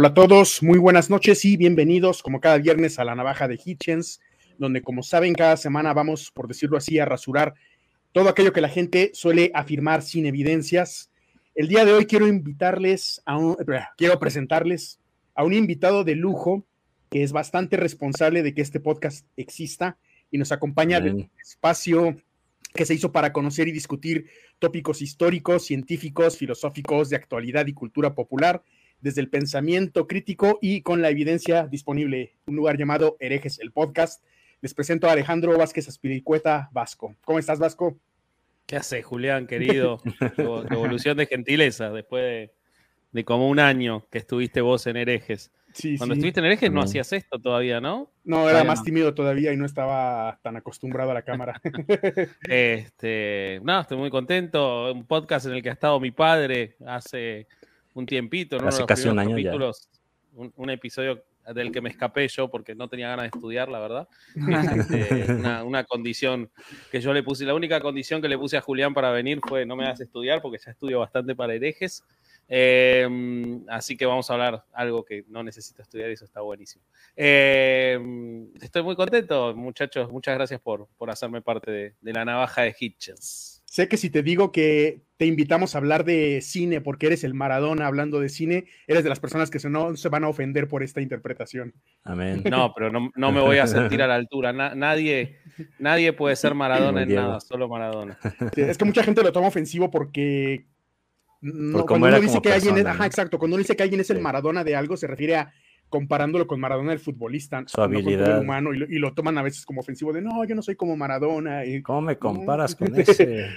Hola a todos, muy buenas noches y bienvenidos como cada viernes a la navaja de Hitchens, donde como saben cada semana vamos, por decirlo así, a rasurar todo aquello que la gente suele afirmar sin evidencias. El día de hoy quiero invitarles a un, quiero presentarles a un invitado de lujo que es bastante responsable de que este podcast exista y nos acompaña del espacio que se hizo para conocer y discutir tópicos históricos, científicos, filosóficos, de actualidad y cultura popular desde el pensamiento crítico y con la evidencia disponible. Un lugar llamado Herejes, el podcast. Les presento a Alejandro Vázquez Aspiricueta Vasco. ¿Cómo estás, Vasco? ¿Qué hace, Julián, querido? Evolución de gentileza después de, como un año que estuviste vos en Herejes. Cuando estuviste en Herejes no hacías esto todavía, ¿no? No, era más tímido todavía y no estaba tan acostumbrado a la cámara. este, no, estoy muy contento. Un podcast en el que ha estado mi padre hace un tiempito, ¿no? Hace casi un año capítulos, Un, episodio del que me escapé yo porque no tenía ganas de estudiar, la verdad. Este, una, condición que yo le puse, la única condición que le puse a Julián para venir fue no me hagas estudiar porque ya estudio bastante para herejes. Em, así que vamos a hablar algo que no necesito estudiar y eso está buenísimo. Em, estoy muy contento, muchachos. Muchas gracias por, por hacerme parte de, de la navaja de Hitchens. Sé que si te digo que te invitamos a hablar de cine porque eres el Maradona hablando de cine, eres de las personas que se no se van a ofender por esta interpretación. Amén. No, pero no, me voy a sentir a la altura. nadie, nadie puede ser Maradona en nada, solo Maradona. es que mucha gente lo toma ofensivo porque cuando uno dice que alguien es, ajá, exacto, cuando uno dice que alguien es el Maradona de algo, se refiere a comparándolo con Maradona el futbolista, su habilidad humano y lo, toman a veces como ofensivo de no, yo no soy como Maradona. Y, ¿Cómo me comparas con ese?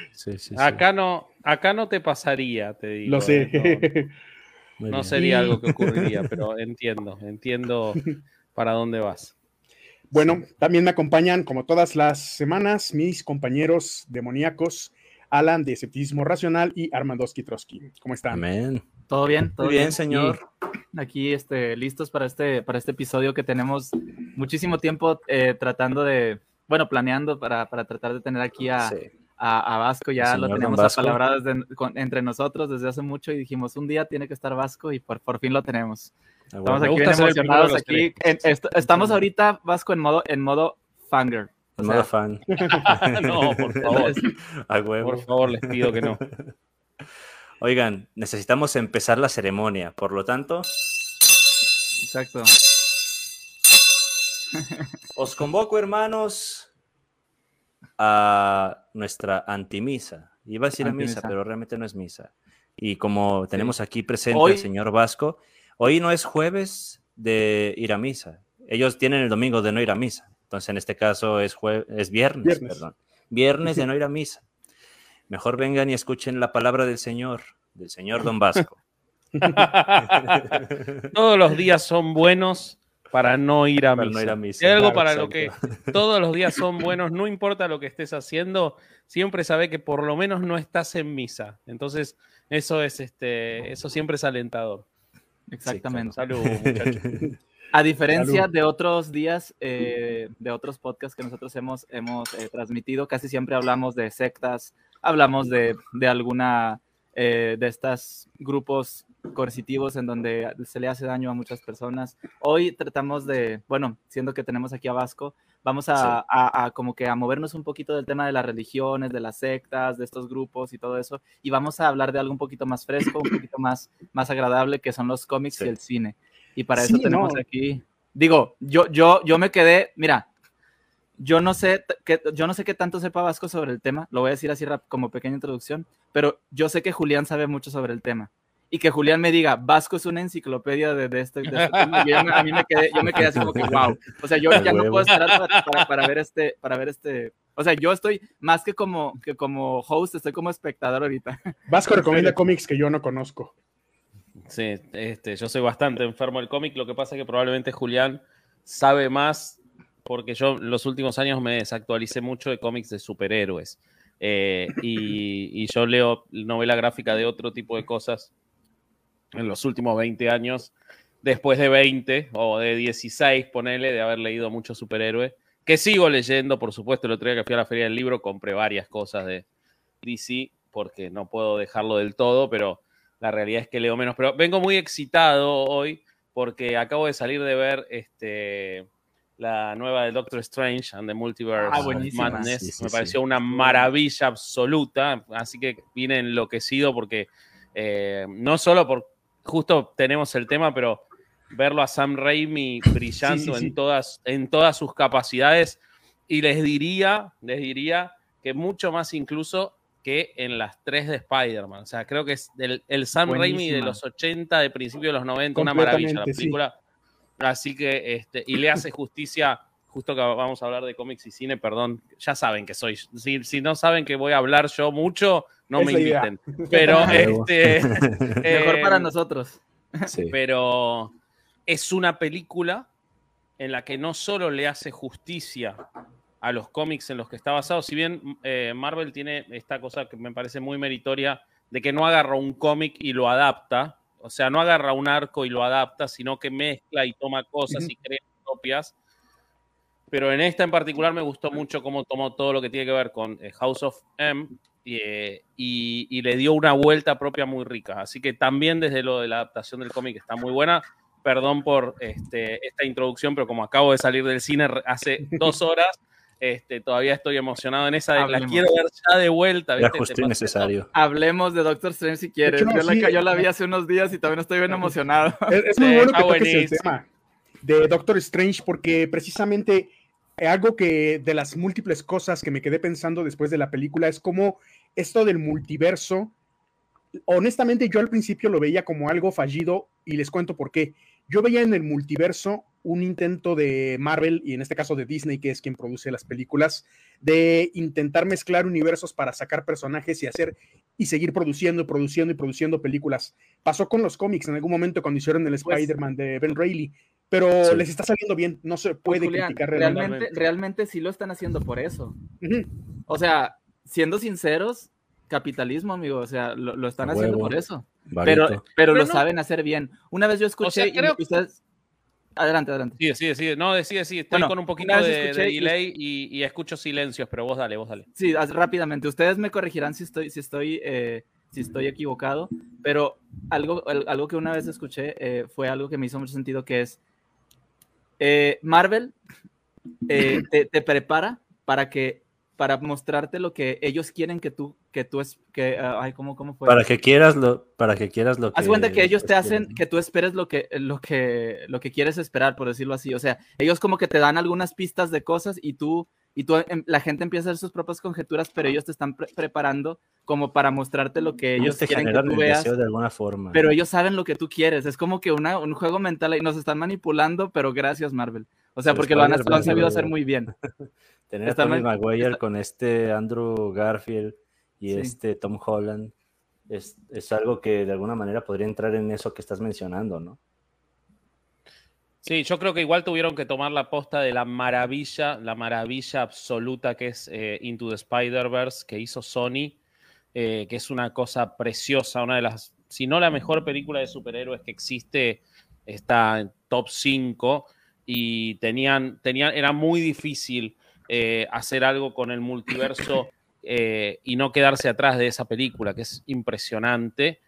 acá no, acá no te pasaría, te digo. Lo sé. ¿eh? No, sería algo que ocurriría, pero entiendo, entiendo para dónde vas. Bueno, también me acompañan, como todas las semanas, mis compañeros demoníacos, Alan de Escepticismo Racional y Armando Trotsky. ¿Cómo están? Amén. ¿Todo bien? ¿Todo bien, señor? Aquí, este, listos para este, para este episodio que tenemos muchísimo tiempo eh, tratando de, bueno, planeando para, para, tratar de tener aquí a, a, Vasco. Ya lo tenemos a entre nosotros desde hace mucho y dijimos, un día tiene que estar Vasco y por, por fin lo tenemos. Ah, estamos aquí bien emocionados. Aquí, estamos ahorita, Vasco, en modo, en modo fanger. En modo fan. no, por favor. Por favor, les pido que no. Oigan, necesitamos empezar la ceremonia, por lo tanto. Exacto. Os convoco, hermanos, a nuestra antimisa. Iba a decir a misa, pero realmente no es misa. Y como tenemos aquí presente al señor Vasco, hoy no es jueves de ir a misa. Ellos tienen el domingo de no ir a misa. Entonces, en este caso es, es viernes, viernes, perdón. Viernes de no ir a misa. Mejor vengan y escuchen la palabra del Señor, del Señor Don Vasco. todos los días son buenos para no ir a misa. algo para lo que todos los días son buenos, no importa lo que estés haciendo, siempre sabe que por lo menos no estás en misa. Entonces, eso es este, eso siempre es alentador. Exactamente. Salud, muchachos. A diferencia de otros días, eh, de otros podcasts que nosotros hemos, hemos eh, transmitido, casi siempre hablamos de sectas, hablamos de, de alguna eh, de estos grupos coercitivos en donde se le hace daño a muchas personas. Hoy tratamos de, bueno, siendo que tenemos aquí a Vasco, vamos a, a, como que a movernos un poquito del tema de las religiones, de las sectas, de estos grupos y todo eso, y vamos a hablar de algo un poquito más fresco, un poquito más, más agradable, que son los cómics y el cine. Y para eso tenemos aquí, digo, yo, yo, yo me quedé, mira, yo no sé que, yo no sé qué tanto sepa Vasco sobre el tema, lo voy a decir así como pequeña introducción, pero yo sé que Julián sabe mucho sobre el tema. Y que Julián me diga, Vasco es una enciclopedia de, este, este tema. Yo, a mí me quedé, yo me quedé así como que, wow. O sea, yo ya no puedo esperar para, para, ver este, para ver este. O sea, yo estoy más que como, que como host, estoy como espectador ahorita. Vasco recomienda cómics que yo no conozco. Sí, este, yo soy bastante enfermo del cómic. Lo que pasa es que probablemente Julián sabe más porque yo los últimos años me desactualicé mucho de cómics de superhéroes. Eh, y, yo leo novela gráfica de otro tipo de cosas en los últimos 20 años, después de 20 o de 16, ponele, de haber leído mucho superhéroe, que sigo leyendo, por supuesto, el otro día que fui a la feria del libro compré varias cosas de DC, porque no puedo dejarlo del todo, pero la realidad es que leo menos. Pero vengo muy excitado hoy porque acabo de salir de ver este, la nueva de Doctor Strange and the Multiverse ah, of Madness. Me pareció una maravilla absoluta, así que vine enloquecido porque eh, no solo por justo tenemos el tema, pero verlo a Sam Raimi brillando en, todas, en todas sus capacidades. Y les diría, les diría que mucho más incluso que en las tres de Spider-Man. O sea, creo que es el, Sam Raimi de los 80, de principio de los 90, una maravilla la película. Así que, este, y le hace justicia, justo que vamos a hablar de cómics y cine, perdón, ya saben que soy, si, si no saben que voy a hablar yo mucho, no me inviten. Pero, este... Mejor para eh, nosotros. Pero es una película en la que no solo le hace justicia a los cómics en los que está basado, si bien eh, Marvel tiene esta cosa que me parece muy meritoria de que no agarra un cómic y lo adapta, o sea, no agarra un arco y lo adapta, sino que mezcla y toma cosas y crea propias. Pero en esta en particular me gustó mucho cómo tomó todo lo que tiene que ver con eh, House of M eh, y, y, le dio una vuelta propia muy rica. Así que también desde lo de la adaptación del cómic está muy buena perdón por este, esta introducción, pero como acabo de salir del cine hace dos horas, este, todavía estoy emocionado en esa. la quiero ver ya de vuelta. Ya justo innecesario. Hablemos de Doctor Strange si quieres. yo, la, vi hace unos días y también estoy bien emocionado. Es, muy bueno que toques el tema de Doctor Strange porque precisamente algo que de las múltiples cosas que me quedé pensando después de la película es como esto del multiverso. Honestamente, yo al principio lo veía como algo fallido y les cuento por qué. Yo veía en el multiverso un intento de Marvel, y en este caso de Disney, que es quien produce las películas, de intentar mezclar universos para sacar personajes y hacer y seguir produciendo, produciendo y produciendo películas. Pasó con los cómics en algún momento cuando hicieron el pues Spider-Man de Ben Reilly, pero les está saliendo bien, no se puede pues, criticar realmente. Realmente sí lo están haciendo por eso. O sea, siendo sinceros, capitalismo, amigo, o sea, lo, están haciendo por eso. Pero, pero, lo saben hacer bien. Una vez yo escuché y ustedes... Adelante, adelante. Sí, sí, sí. No, decide, sí. Estoy con un poquito de, delay y, escucho silencios, pero vos dale, vos dale. Sí, rápidamente. Ustedes me corregirán si estoy, si estoy, eh, si estoy equivocado, pero algo, algo que una vez escuché eh, fue algo que me hizo mucho sentido, que es eh, Marvel te, te prepara para que para mostrarte lo que ellos quieren que tú que tú es que ah, ay cómo cómo fue para que quieras lo para que quieras lo que haz cuenta que ellos te hacen que tú esperes lo que lo que lo que quieres esperar por decirlo así. O sea ellos como que te dan algunas pistas de cosas y tú y tú em, la gente empieza a hacer sus propias conjeturas pero ellos te están preparando como para mostrarte lo que ellos quieren que tú veas de alguna forma. pero ellos saben lo que tú quieres. Es como que una, un juego mental y nos están manipulando pero gracias Marvel. O sea porque lo han, lo han sabido hacer muy bien. Tener a Tommy Maguire con este Andrew Garfield y este Tom Holland es, algo que de alguna manera podría entrar en eso que estás mencionando, ¿no? Sí, yo creo que igual tuvieron que tomar la posta de la maravilla, la maravilla absoluta que es eh, Into the Spider-Verse que hizo Sony, eh, que es una cosa preciosa, una de las, si no la mejor película de superhéroes que existe, está en top 5 y tenían, tenían, era muy difícil eh, hacer algo con el multiverso y no quedarse atrás de esa película, que es impresionante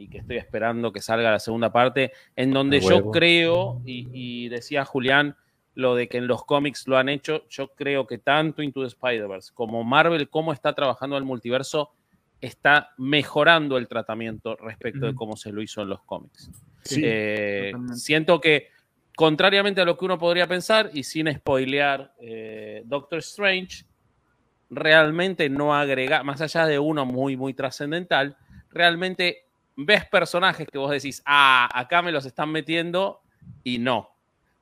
y que estoy esperando que salga la segunda parte, en donde yo creo, y, decía Julián, lo de que en los cómics lo han hecho, yo creo que tanto Into the Spider-Verse como Marvel, cómo está trabajando el multiverso, está mejorando el tratamiento respecto de cómo se lo hizo en los cómics. Eh, siento que contrariamente a lo que uno podría pensar, y sin spoilear eh, Doctor Strange, realmente no agrega, más allá de uno muy, muy trascendental, realmente ves personajes que vos decís, ah, acá me los están metiendo y no.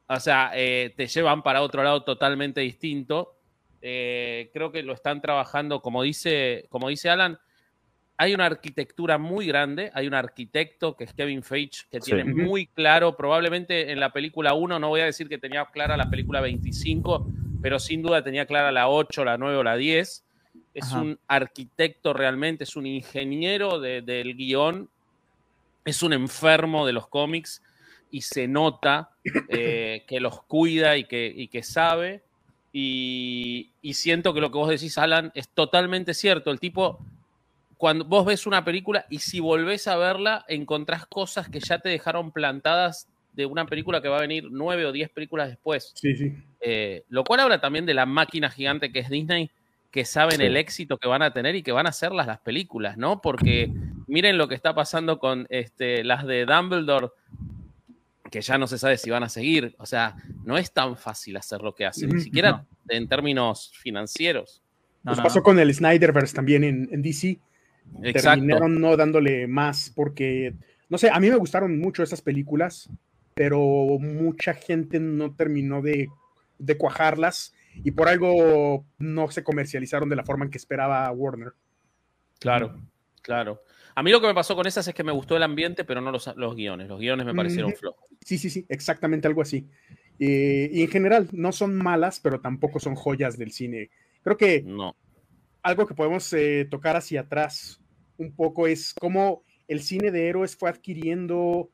O sea, eh, te llevan para otro lado totalmente distinto. Eh, creo que lo están trabajando, como dice, como dice Alan, hay una arquitectura muy grande, hay un arquitecto que es Kevin Feige, que tiene muy claro, probablemente en la película 1, no voy a decir que tenía clara la película 25, pero sin duda tenía clara la 8, la 9 o la 10. Es un arquitecto realmente, es un ingeniero del guion, es un enfermo de los cómics y se nota eh, que los cuida y que, que sabe. Y, y siento que lo que vos decís, Alan, es totalmente cierto. El tipo cuando vos ves una película y si volvés a verla, encontrás cosas que ya te dejaron plantadas de una película que va a venir nueve o diez películas después. Sí, sí. Eh, lo cual habla también de la máquina gigante que es Disney, que saben el éxito que van a tener y que van a hacerlas las películas, ¿no? Porque miren lo que está pasando con este, las de Dumbledore, que ya no se sabe si van a seguir. O sea, no es tan fácil hacer lo que hacen, ni siquiera en términos financieros. Nos pasó con el Snyderverse también en, en DC. Exacto. Terminaron no dándole más porque, no sé, a mí me gustaron mucho esas películas, pero mucha gente no terminó de, de cuajarlas y por algo no se comercializaron de la forma en que esperaba Warner. Claro, claro. A mí lo que me pasó con esas es que me gustó el ambiente, pero no los, los guiones. Los guiones me parecieron flojos. Sí, sí, sí, exactamente algo así. Eh, y en general, no son malas, pero tampoco son joyas del cine. Creo que no. algo que podemos eh, tocar hacia atrás un poco es cómo el cine de héroes fue adquiriendo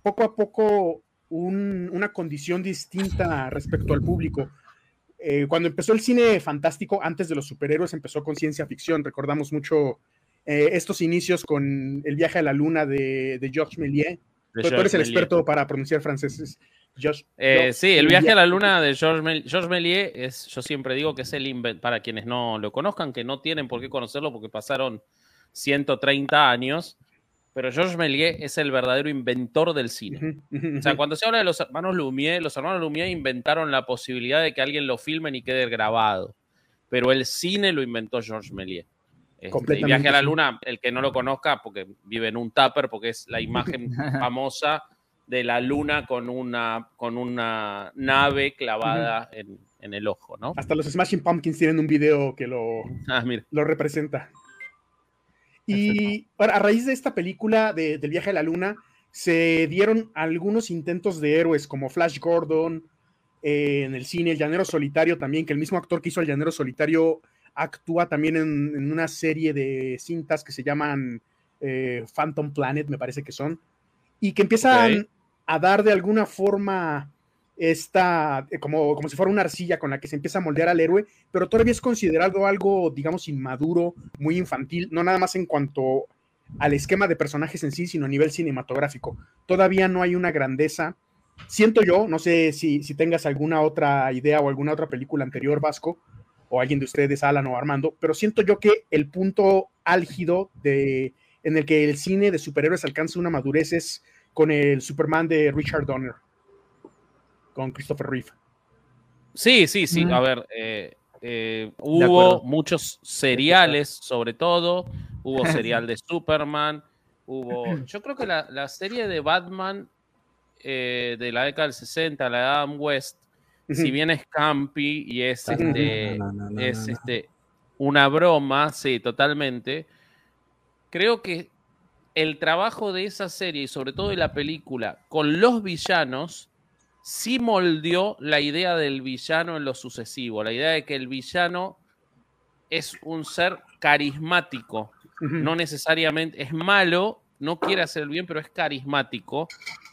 poco a poco una condición distinta respecto al público. Eh, cuando empezó el cine fantástico, antes de los superhéroes, empezó con ciencia ficción. Recordamos mucho eh, estos inicios con el viaje a la luna de, de Georges Méliès. Tú, eres el experto para pronunciar franceses. Eh, sí, el viaje a la luna de Georges Méliès es, yo siempre digo que es el para quienes no lo conozcan, que no tienen por qué conocerlo porque pasaron 130 años, pero Georges Méliès es el verdadero inventor del cine. O sea, cuando se habla de los hermanos Lumière, los hermanos Lumière inventaron la posibilidad de que alguien lo filme y quede grabado, pero el cine lo inventó Georges Méliès. Este, el viaje a la luna, el que no lo conozca, porque vive en un tupper, porque es la imagen famosa de la luna con una, con una nave clavada en, en, el ojo, ¿no? Hasta los Smashing Pumpkins tienen un video que lo, ah, lo representa. Y a raíz de esta película de, del viaje a la luna, se dieron algunos intentos de héroes como Flash Gordon eh, en el cine, El Llanero Solitario también, que el mismo actor que hizo El Llanero Solitario actúa también en, una serie de cintas que se llaman eh, Phantom Planet, me parece que son, y que empiezan a dar de alguna forma esta, eh, como, como si fuera una arcilla con la que se empieza a moldear al héroe, pero todavía es considerado algo, digamos, inmaduro, muy infantil, no nada más en cuanto al esquema de personajes en sí, sino a nivel cinematográfico. Todavía no hay una grandeza. Siento yo, no sé si, si tengas alguna otra idea o alguna otra película anterior, Vasco, o alguien de ustedes, Alan o Armando, pero siento yo que el punto álgido de, en el que el cine de superhéroes alcanza una madurez es con el Superman de Richard Donner con Christopher Reeve. Sí, sí, sí. A ver, eh, eh, hubo muchos seriales, sobre todo. Hubo serial de Superman. Hubo. Yo creo que la, serie de Batman eh, de la década del 60, la de Adam West, si bien es campi y es, este, es este, una broma, sí, totalmente. Creo que el trabajo de esa serie y sobre todo de la película con los villanos sí moldeó la idea del villano en lo sucesivo, la idea de que el villano es un ser carismático, no necesariamente es malo, no quiere hacer el bien, pero es carismático.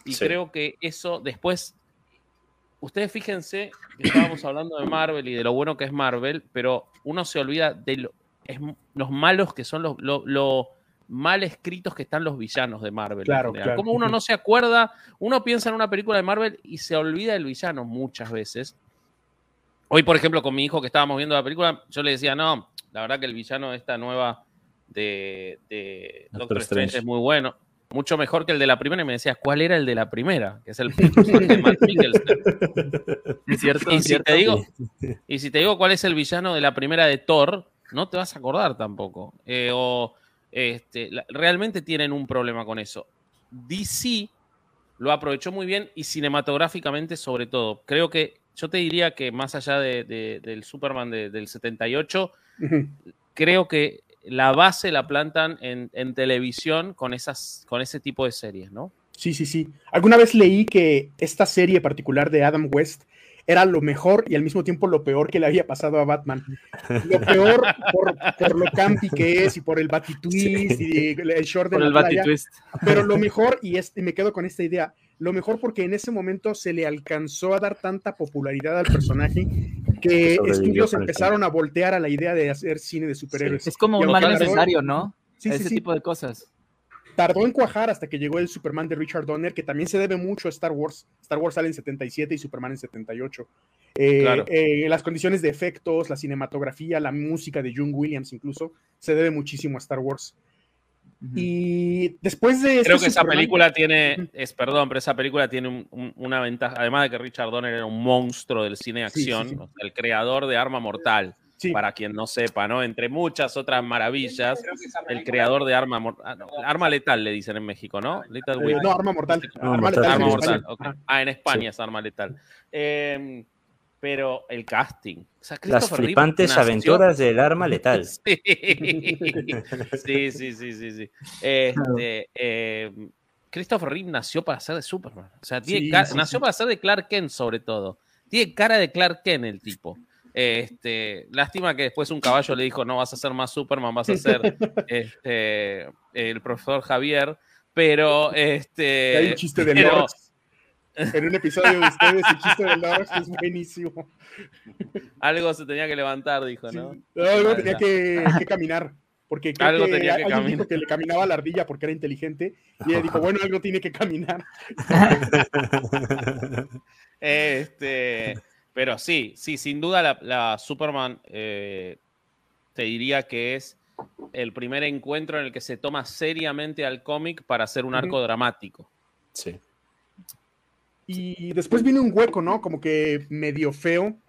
Y creo que eso después, ustedes fíjense que estábamos hablando de Marvel y de lo bueno que es Marvel, pero uno se olvida de los malos que son los, lo mal escritos que están los villanos de Marvel. Claro, claro. Como uno no se acuerda, uno piensa en una película de Marvel y se olvida del villano muchas veces. Hoy, por ejemplo, con mi hijo que estábamos viendo la película, yo le decía, no, la verdad que el villano de esta nueva de, Doctor, Strange. es muy bueno. Mucho mejor que el de la primera. Y me decías, ¿cuál era el de la primera? Que es el de Matt ¿Es cierto? Y, si Te digo, y si te digo cuál es el villano de la primera de Thor, no te vas a acordar tampoco. Eh, o este, realmente tienen un problema con eso. DC lo aprovechó muy bien y cinematográficamente sobre todo. Creo que yo te diría que más allá del Superman del 78, creo que la base la plantan en, en, televisión con, esas, con ese tipo de series, ¿no? Sí, sí, sí. Alguna vez leí que esta serie particular de Adam West era lo mejor y al mismo tiempo lo peor que le había pasado a Batman. Lo peor por, lo campi que es y por el batitwist y el short de la playa, pero lo mejor, y, este, me quedo con esta idea, lo mejor porque en ese momento se le alcanzó a dar tanta popularidad al personaje que estudios empezaron a voltear a la idea de hacer cine de superhéroes. Es como un mal necesario, ¿no? Sí, Ese tipo de cosas. tardó en cuajar hasta que llegó el Superman de Richard Donner, que también se debe mucho a Star Wars. Star Wars sale en 77 y Superman en 78. Eh, eh, las condiciones de efectos, la cinematografía, la música de John Williams incluso, se debe muchísimo a Star Wars. Y después de... Creo que esa película tiene, es perdón, pero esa película tiene una ventaja, además de que Richard Donner era un monstruo del cine de acción, el creador de Arma Mortal. Para quien no sepa, ¿no? Entre muchas otras maravillas, el creador de Arma Mortal. Ah, arma Letal le dicen en México, ¿no? Eh, no, Arma Mortal. Arma, Mortal. Ah, en España es Arma Letal. Em, pero el casting. Las flipantes aventuras del arma letal. Sí, sí, sí, sí, sí. Este, em, Christopher Reeve nació para ser de Superman. O sea, nació para ser de Clark Kent, sobre todo. Tiene cara de Clark Kent el tipo. Este, lástima que después un caballo le dijo, no vas a ser más Superman, vas a ser este, el profesor Javier, pero este... Hay un chiste de En un episodio de ustedes, el chiste de Lorx es buenísimo. Algo se tenía que levantar, dijo, ¿no? algo tenía que, caminar. Porque creo que, tenía que alguien dijo que le caminaba la ardilla porque era inteligente. Y ella dijo, bueno, algo tiene que caminar. este, pero sí, sí, sin duda la, Superman eh, te diría que es el primer encuentro en el que se toma seriamente al cómic para hacer un arco dramático. Sí. Y después viene un hueco, ¿no? Como que medio feo.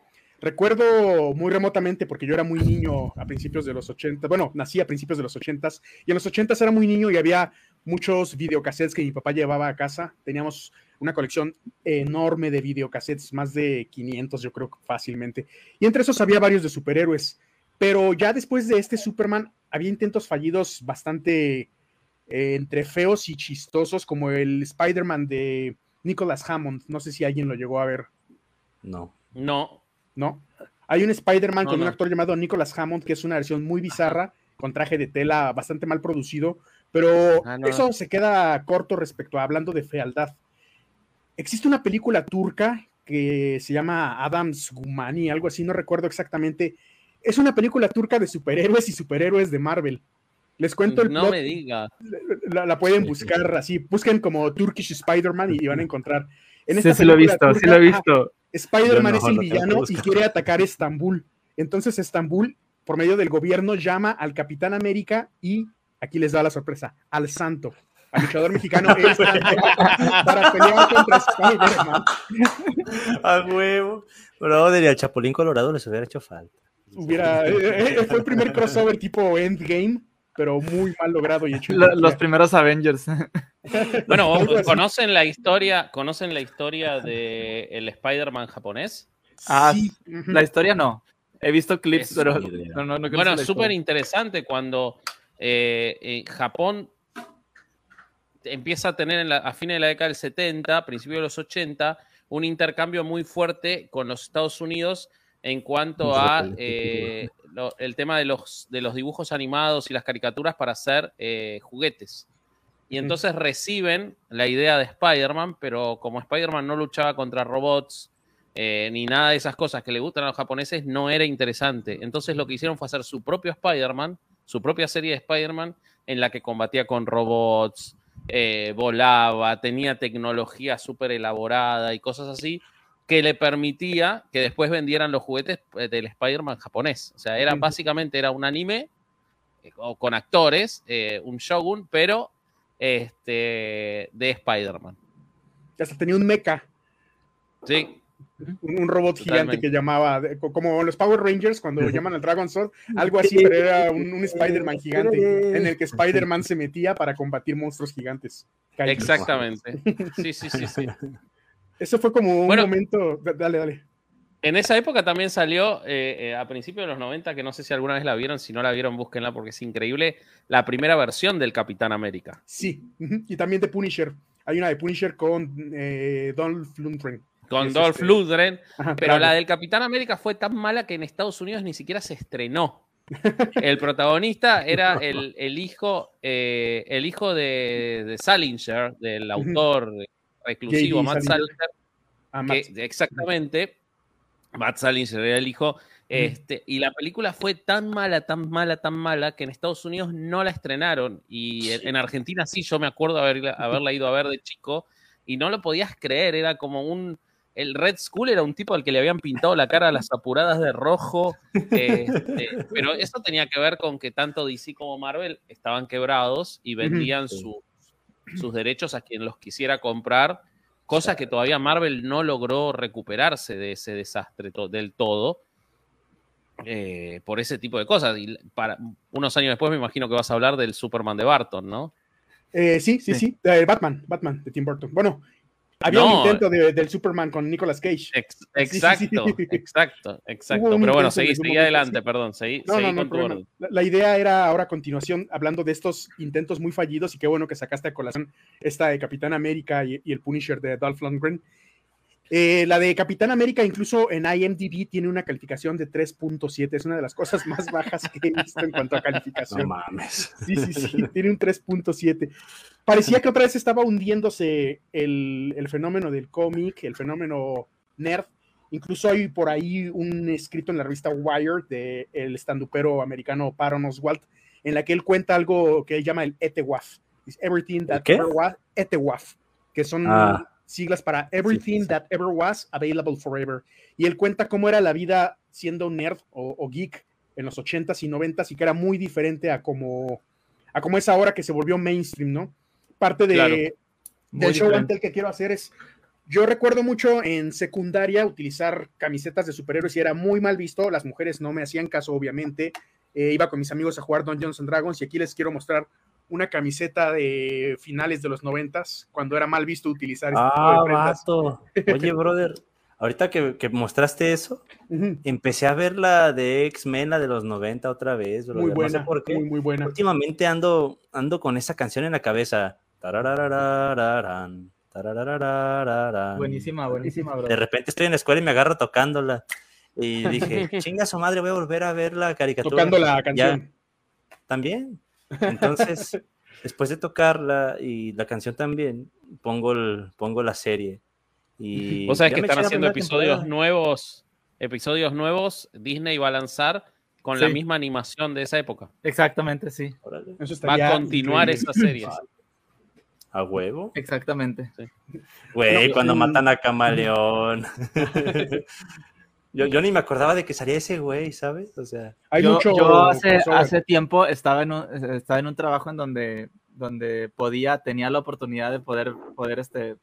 Recuerdo muy remotamente, porque yo era muy niño a principios de los 80, bueno, nací a principios de los 80 y en los 80 era muy niño y había muchos videocassettes que mi papá llevaba a casa. Teníamos una colección enorme de videocassettes, más de 500 yo creo fácilmente. Y entre esos había varios de superhéroes. Pero ya después de este Superman había intentos fallidos bastante eh, entre feos y chistosos, como el Spider-Man de Nicholas Hammond. No sé si alguien lo llegó a ver. No. No. No. Hay un Spider-Man con un actor llamado Nicholas Hammond, que es una versión muy bizarra, con traje de tela bastante mal producido, pero ah, eso se queda corto respecto a hablando de fealdad. Existe una película turca que se llama Adams Gumani, algo así, no recuerdo exactamente. Es una película turca de superhéroes y superhéroes de Marvel. Les cuento el No me diga. La, pueden buscar así. Busquen como Turkish Spider-Man y, van a encontrar. sí, sí lo he visto, sí lo he visto. Spider-Man es el villano y quiere atacar Estambul. Entonces Estambul, por medio del gobierno, llama al Capitán América y, aquí les da la sorpresa, al Santo al luchador mexicano para pelear contra Spider-Man. A huevo. Brother, y al Chapulín Colorado les hubiera hecho falta. Hubiera, eh, eh, fue el primer crossover tipo Endgame, pero muy mal logrado y hecho. los primeros Avengers. bueno, ¿conocen la historia, conocen la historia de el Spider-Man japonés? Ah, sí. la historia no. He visto clips, pero no, no, no Bueno, súper interesante cuando eh, en Japón empieza a tener a fines de la década del 70, principios de los 80, un intercambio muy fuerte con los Estados Unidos en cuanto a eh, el tema de los, de los dibujos animados y las caricaturas para hacer eh, juguetes. Y entonces reciben la idea de Spider-Man, pero como Spider-Man no luchaba contra robots eh, ni nada de esas cosas que le gustan a los japoneses, no era interesante. Entonces lo que hicieron fue hacer su propio Spider-Man, su propia serie de Spider-Man, en la que combatía con robots, eh, volaba, tenía tecnología súper elaborada y cosas así, que le permitía que después vendieran los juguetes eh, del Spider-Man japonés. O sea, era básicamente era un anime eh, con actores, un shogun, pero este, de Spider-Man. Hasta tenía un mecha. Sí, un, robot gigante que llamaba, como los Power Rangers cuando llaman al Dragon Sword, algo así, pero era un, Spider-Man gigante en el que Spider-Man se metía para combatir monstruos gigantes. Exactamente. Sí, sí, sí, sí. Eso fue como un momento. Dale, dale. En esa época también salió, eh, eh, a principios de los 90, que no sé si alguna vez la vieron, si no la vieron, búsquenla porque es increíble, la primera versión del Capitán América. Sí, y también de Punisher. Hay una de Punisher con eh, Dolph Lundgren. Con Dolph este, Lundgren, pero la del Capitán América fue tan mala que en Estados Unidos ni siquiera se estrenó. El protagonista era el, hijo, eh, el hijo de, Salinger, del autor exclusivo Matt Salinger. Ah, exactamente, Matt Salinger era el hijo Este, y la película fue tan mala, tan mala, tan mala que en Estados Unidos no la estrenaron. Y en, Argentina sí, yo me acuerdo haber, haberla ido a ver de chico y no lo podías creer. Era como un. El Red Skull era un tipo al que le habían pintado la cara a las apuradas de rojo. Este, pero eso tenía que ver con que tanto DC como Marvel estaban quebrados y vendían sus derechos a quien los quisiera comprar. Cosa que todavía Marvel no logró recuperarse de ese desastre del todo eh, por ese tipo de cosas. Y para unos años después me imagino que vas a hablar del Superman de Barton, ¿no? Eh, sí, sí, sí, Batman, Batman de Tim Burton. Bueno, había un intento del Superman con Nicolas Cage. exacto, exacto, exacto. Pero bueno, seguí, seguí adelante, perdón. Seguí, con la, idea era ahora a continuación, hablando de estos intentos muy fallidos, y qué bueno que sacaste a colación esta de Capitán América y, y el Punisher de Dolph Lundgren. Eh, la de Capitán América, incluso en IMDb, tiene una calificación de 3.7. Es una de las cosas más bajas que he visto en cuanto a calificación. No mames. Sí, sí, sí, tiene un 3.7. Parecía que otra vez estaba hundiéndose el, fenómeno del cómic, el fenómeno nerd. Incluso hay por ahí un escrito en la revista Wired del el estandupero americano Paron Oswalt, en la que él cuenta algo que él llama el ETEWAF. Everything that ETEWAF, que son. Ah siglas para Everything That Ever Was Available Forever. Y él cuenta cómo era la vida siendo nerd o, geek en los 80s y 90s y que era muy diferente a como, a como es ahora que se volvió mainstream, ¿no? Parte de, del show ante que quiero hacer es, yo recuerdo mucho en secundaria utilizar camisetas de superhéroes y era muy mal visto, las mujeres no me hacían caso, obviamente, eh, iba con mis amigos a jugar Dungeons and Dragons y aquí les quiero mostrar una camiseta de finales de los noventas, cuando era mal visto utilizar este ah, Oye, brother, ahorita que, mostraste eso, empecé a ver la de X-Men, la de los 90 otra vez. Muy buena, por qué. Muy, buena. Últimamente ando, ando con esa canción en la cabeza. Buenísima, buenísima, De repente estoy en la escuela y me agarro tocándola. Y dije, chinga su madre, voy a volver a ver la caricatura. Tocando la canción. También. Entonces, después de tocarla y la canción también, pongo, el, pongo la serie. Y o sea, que están haciendo episodios nuevos, episodios nuevos, Disney va a lanzar con la misma animación de esa época. Exactamente, sí. va a continuar esa serie. ¿A huevo? Exactamente. Güey, cuando matan a Camaleón. Yo, ni me acordaba de que salía ese güey, ¿sabes? O sea, Hay yo, mucho hace, hace, tiempo estaba en, un, estaba en un trabajo en donde, donde podía, tenía la oportunidad de poder, poder este,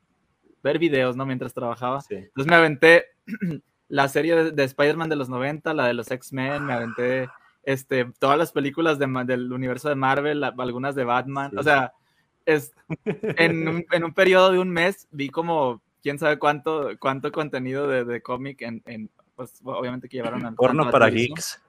ver videos, ¿no? Mientras trabajaba. Entonces me aventé la serie de, Spider-Man de los 90, la de los X-Men, me aventé este, todas las películas de, del universo de Marvel, algunas de Batman. O sea, es, en, un, en un periodo de un mes vi como quién sabe cuánto, cuánto contenido de, de cómic en, en, pues obviamente que llevaron al porno para geeks.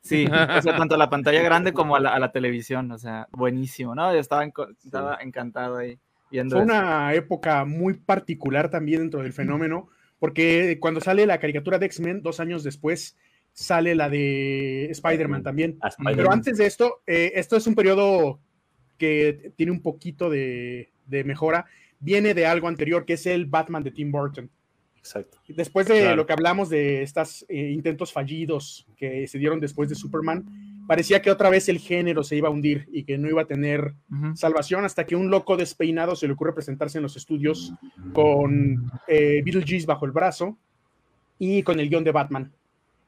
Sí, o sea, tanto a la pantalla grande como a la, televisión, o sea, buenísimo, ¿no? Yo estaba, estaba encantado ahí viendo. Fue una época muy particular también dentro del fenómeno, porque cuando sale la caricatura de X-Men, dos años después, sale la de Spider-Man también. Pero antes de esto, eh, esto es un periodo que tiene un poquito de, de mejora. Viene de algo anterior, que es el Batman de Tim Burton. Exacto. Después de lo que hablamos de estos eh, intentos fallidos que se dieron después de Superman, parecía que otra vez el género se iba a hundir y que no iba a tener salvación hasta que un loco despeinado se le ocurre presentarse en los estudios con eh, Beetlejuice bajo el brazo y con el guion de Batman.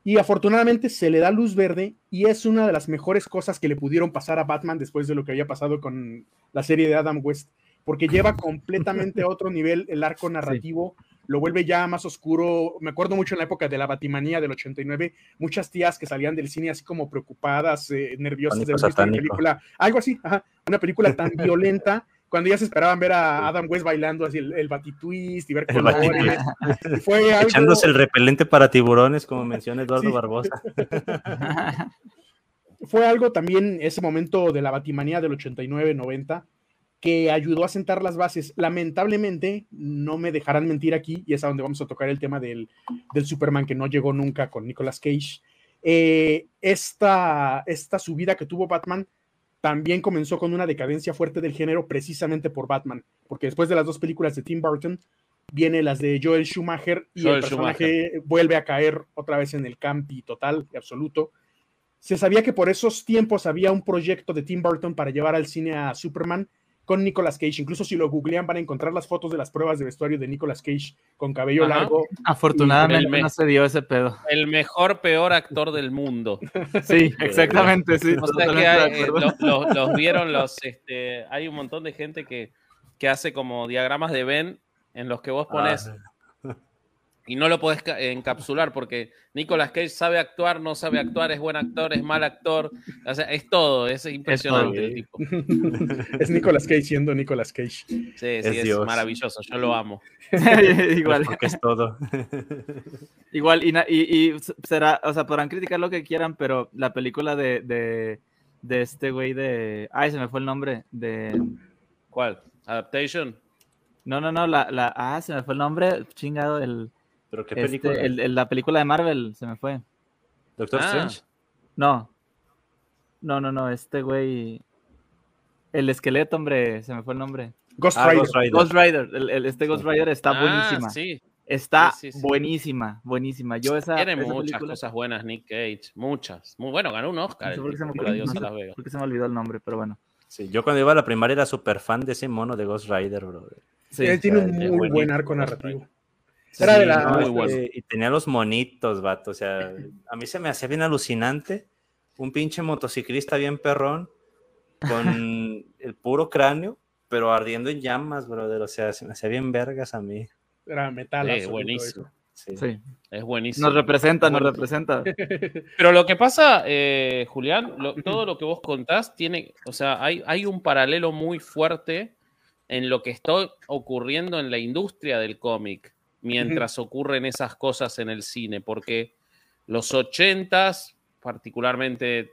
Y afortunadamente se le da luz verde y es una de las mejores cosas que le pudieron pasar a Batman después de lo que había pasado con la serie de Adam West, porque lleva completamente a otro nivel el arco narrativo lo vuelve ya más oscuro. Me acuerdo mucho en la época de la Batimanía del 89, muchas tías que salían del cine así como preocupadas, eh, nerviosas de ver una película, algo así, una película tan violenta. Cuando ya se esperaban ver a Adam West bailando así el, el batitwist y ver colores. Fue Echándose el repelente para tiburones, como menciona Eduardo Barbosa. Fue algo también ese momento de la Batimanía del 89-90 que ayudó a sentar las bases. Lamentablemente, no me dejarán mentir aquí, y es a donde vamos a tocar el tema del, Superman que no llegó nunca con Nicolas Cage. Eh, esta, esta subida que tuvo Batman también comenzó con una decadencia fuerte del género precisamente por Batman, porque después de las dos películas de Tim Burton, viene las de Joel Schumacher y el personaje vuelve a caer otra vez en el campi total y absoluto. Se sabía que por esos tiempos había un proyecto de Tim Burton para llevar al cine a Superman con Nicolas Cage. Incluso si lo googlean van a encontrar las fotos de las pruebas de vestuario de Nicolas Cage con cabello largo. Afortunadamente no se dio ese pedo. El mejor, peor actor del mundo. sí, exactamente, sí. Eh, los, vieron los, este, hay un montón de gente que, que hace como diagramas de Ben en los que vos pones... Ah y no lo podés encapsular porque Nicolas Cage sabe actuar, no sabe actuar, es buen actor, es mal actor, o sea, es todo, es impresionante el tipo. es Nicolas Cage siendo Nicolas Cage. Sí, sí, es, maravilloso, yo lo amo. Igual. Porque es todo. Igual, y, y, será, o sea, podrán criticar lo que quieran, pero la película de, de, de este güey de. Ay, se me fue el nombre. De. ¿Cuál? ¿Adaptation? No, no, no, la, la. Ah, se me fue el nombre, chingado, el. ¿Pero qué este, película? la película de Marvel se me fue. ¿Doctor ah. Strange? No. No, no, no, este güey. El esqueleto, hombre, se me fue el nombre. Ghost ah, Rider. Ghost Rider. El, este Ghost Rider está ah, buenísima. Sí. Está buenísima, buenísima. Yo esa, Tiene muchas cosas buenas Nick Cage, muchas. Muy bueno, ganó un Oscar. No sé por qué se me olvidó el nombre, pero bueno. Sí, yo cuando iba a la primaria era súper fan de ese mono de Ghost Rider, bro. Sí, él tiene un muy buen arco narrativo. Era de la, este, y tenía los monitos, vato. O sea, a mí se me hacía bien alucinante. Un pinche motociclista bien perrón, con el puro cráneo, pero ardiendo en llamas, brother. O sea, se me hacía bien vergas a mí. Era metal. Sí, buenísimo. Sí. Es buenísimo. Nos representa, nos representa. Pero lo que pasa, eh, Julián, todo lo que vos contás tiene, o sea, hay, hay un paralelo muy fuerte en lo que está ocurriendo en la industria del cómic mientras ocurren esas cosas en el cine, porque los 80s, particularmente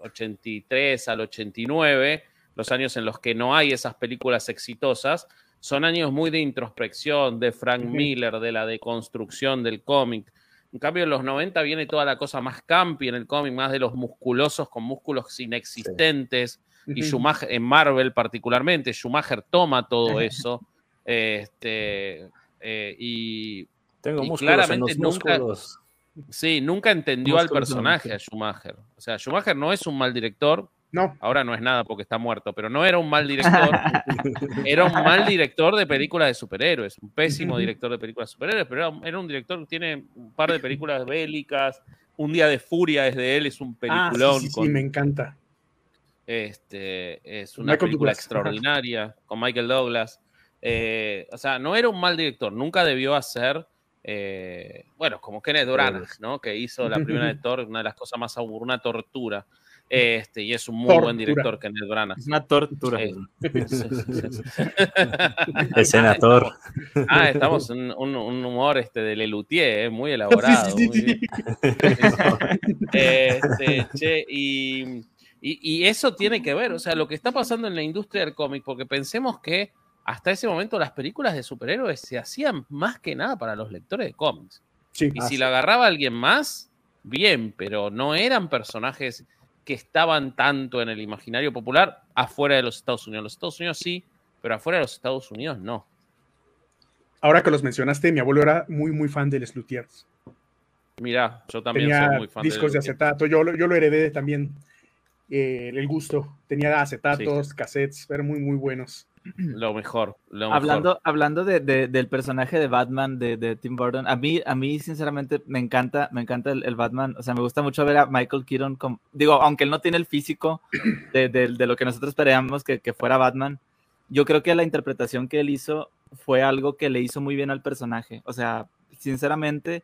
83 al 89, los años en los que no hay esas películas exitosas, son años muy de introspección, de Frank Miller, de la deconstrucción del cómic. En cambio, en los 90 viene toda la cosa más campi en el cómic, más de los musculosos con músculos inexistentes. Y Schumacher, en Marvel particularmente, Schumacher toma todo eso. este, eh, y, Tengo claramente nunca, sí, nunca entendió al personaje a Schumacher. O sea, Schumacher no es un mal director. No. Ahora no es nada porque está muerto, pero no era un mal director. era un mal director de películas de superhéroes, un pésimo director de películas de superhéroes, pero era, un director que tiene un par de películas bélicas. Un día de furia es de él, es un ah, peliculón. sí, sí, me encanta. Este, es una película extraordinaria con Michael Douglas. Eh, o sea, no era un mal director, nunca debió hacer, eh, bueno, como Kenneth Branagh, ¿no? Que hizo la primera de Thor, una de las cosas más aburridas, una tortura. Este, y es un muy buen director, Kenneth Branagh. Es una tortura. Escena Thor. Ah, estamos en un, humor este de Lelutier, eh, muy elaborado. Este, y, y eso tiene que ver, o sea, lo que está pasando en la industria del cómic, porque pensemos que hasta ese momento las películas de superhéroes se hacían más que nada para los lectores de cómics. y si la agarraba alguien más, bien, pero no eran personajes que estaban tanto en el imaginario popular afuera de los Estados Unidos. Los Estados Unidos sí, pero afuera de los Estados Unidos no. Ahora que los mencionaste, mi abuelo era muy, muy fan de Les Luthiers. Mira, yo también soy muy fan discos de, acetato. Yo, yo lo heredé también eh, el gusto. Tenía acetatos, cassettes, eran muy, muy buenos. Lo mejor. hablando hablando de, del personaje de Batman de, Tim Burton, a mí, a mí sinceramente me encanta, me encanta el, Batman. O sea, me gusta mucho ver a Michael Keaton. digo, aunque él no tiene el físico de, lo que nosotros esperábamos que, fuera Batman, yo creo que la interpretación que él hizo fue algo que le hizo muy bien al personaje. O sea, sinceramente,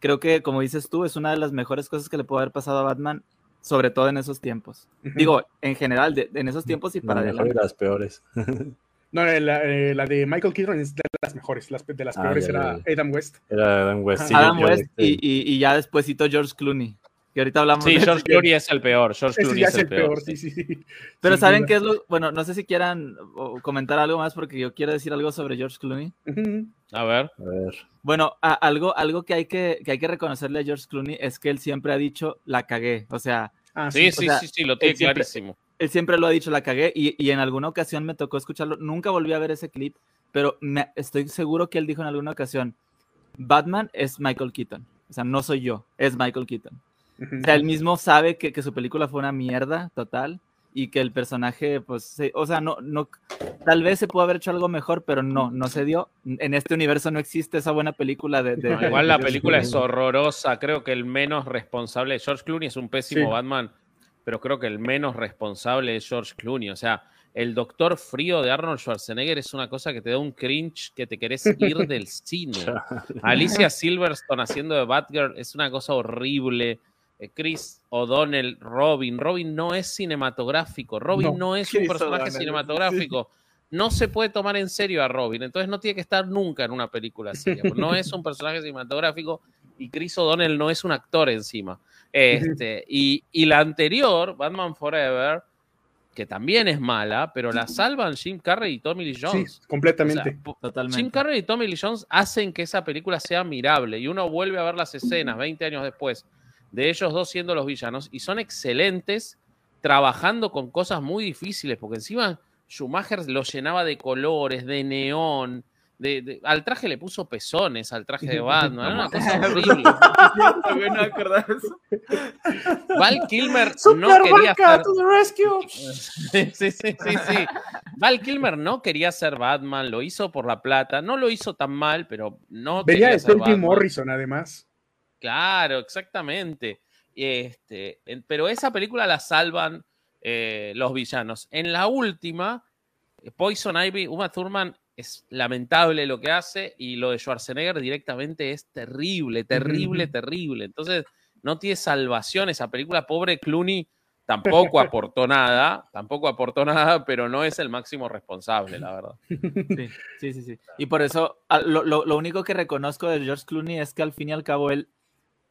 creo que, como dices tú, es una de las mejores cosas que le puede haber pasado a Batman sobre todo en esos tiempos. Digo, en general, en esos tiempos y para adelante. las peores. no, eh, la, de Michael Keaton es de las mejores, las, de las ah, peores era Adam West. Era Adam West. Adam West y, y, ya despuésito George Clooney. Que ahorita hablamos sí, George Clooney es el peor. George Clooney es, el peor. Sí, sí, Pero ¿saben qué es lo...? Bueno, no sé si quieran comentar algo más porque yo quiero decir algo sobre George Clooney. A ver. A ver. Bueno, algo, algo que, hay que, que hay que reconocerle a George Clooney es que él siempre ha dicho, la cagué. O sea, Ah, sí, sí, sí, sí, lo tiene clarísimo. Él siempre lo ha dicho, la cagué, y, en alguna ocasión me tocó escucharlo. Nunca volví a ver ese clip, pero me, estoy seguro que él dijo en alguna ocasión, Batman es Michael Keaton. O sea, no soy yo, es Michael Keaton. O sea, él mismo sabe que, que, su película fue una mierda total y que el personaje, pues, o sea, no, no, tal vez se pudo haber hecho algo mejor, pero no, no se dio. En este universo no existe esa buena película de... igual la película es horrorosa, creo que el menos responsable, George Clooney es un pésimo Batman, pero creo que el menos responsable es George Clooney, o sea, el Doctor Frío de Arnold Schwarzenegger es una cosa que te da un cringe que te querés ir del cine. Alicia Silverstone haciendo de Batgirl es una cosa horrible. Eh, Chris O'Donnell, Robin. Robin no es cinematográfico. Robin no, es un personaje cinematográfico. No se puede tomar en serio a Robin. Entonces no tiene que estar nunca en una película así. No es un personaje cinematográfico y Chris O'Donnell no es un actor encima. Este, y, y la anterior, Batman Forever, que también es mala, pero la salvan Jim Carrey y Tommy Lee Jones. Sí, completamente. Totalmente. Jim Carrey y Tommy Lee Jones hacen que esa película sea mirable y uno vuelve a ver las escenas 20 años después de ellos dos siendo los villanos y son excelentes trabajando con cosas muy difíciles, porque encima Schumacher lo llenaba de colores, de neón, al traje le puso pezones, al traje de Batman, era una cosa horrible. Val Kilmer no quería ser... sí, sí, sí, sí, Val Kilmer no quería ser Batman, lo hizo por la plata, no lo hizo tan mal, pero no Venía de ser Morrison, además. Claro, exactamente. Este, pero esa película la salvan eh, los villanos. En la última, Poison Ivy, Uma Thurman es lamentable lo que hace y lo de Schwarzenegger directamente es terrible, terrible, terrible. Entonces, no tiene salvación esa película. Pobre Clooney tampoco aportó nada, tampoco aportó nada, pero no es el máximo responsable, la verdad. Sí, sí, sí. Y por eso, lo, lo, único que reconozco de George Clooney es que al fin y al cabo él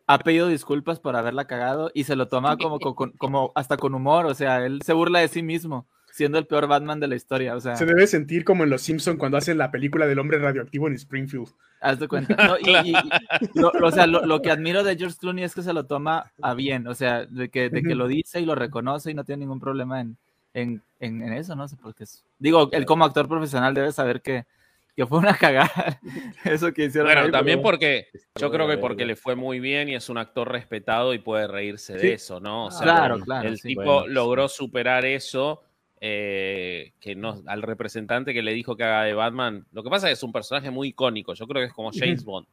ha pedido disculpas por haberla cagado y se lo toma como, como, como hasta con humor, o sea, él se burla de sí mismo siendo el peor Batman de la historia. O sea, se debe sentir como en Los Simpson cuando hacen la película del hombre radioactivo en Springfield. Haz de cuenta. lo, o sea, lo, que admiro de George Clooney es que se lo toma a bien, o sea, de que, de que lo dice y lo reconoce y no tiene ningún problema en, en, en, eso, ¿no? sé Porque es, digo, él como actor profesional debe saber que, que fue una cagada eso que hicieron. Bueno, también porque yo creo que porque le fue muy bien y es un actor respetado y puede reírse de eso, ¿no? O sea, claro, claro. El tipo logró superar eso eh, que no, al representante que le dijo que haga de Batman. Lo que pasa es que es un personaje muy icónico. Yo creo que es como James Bond.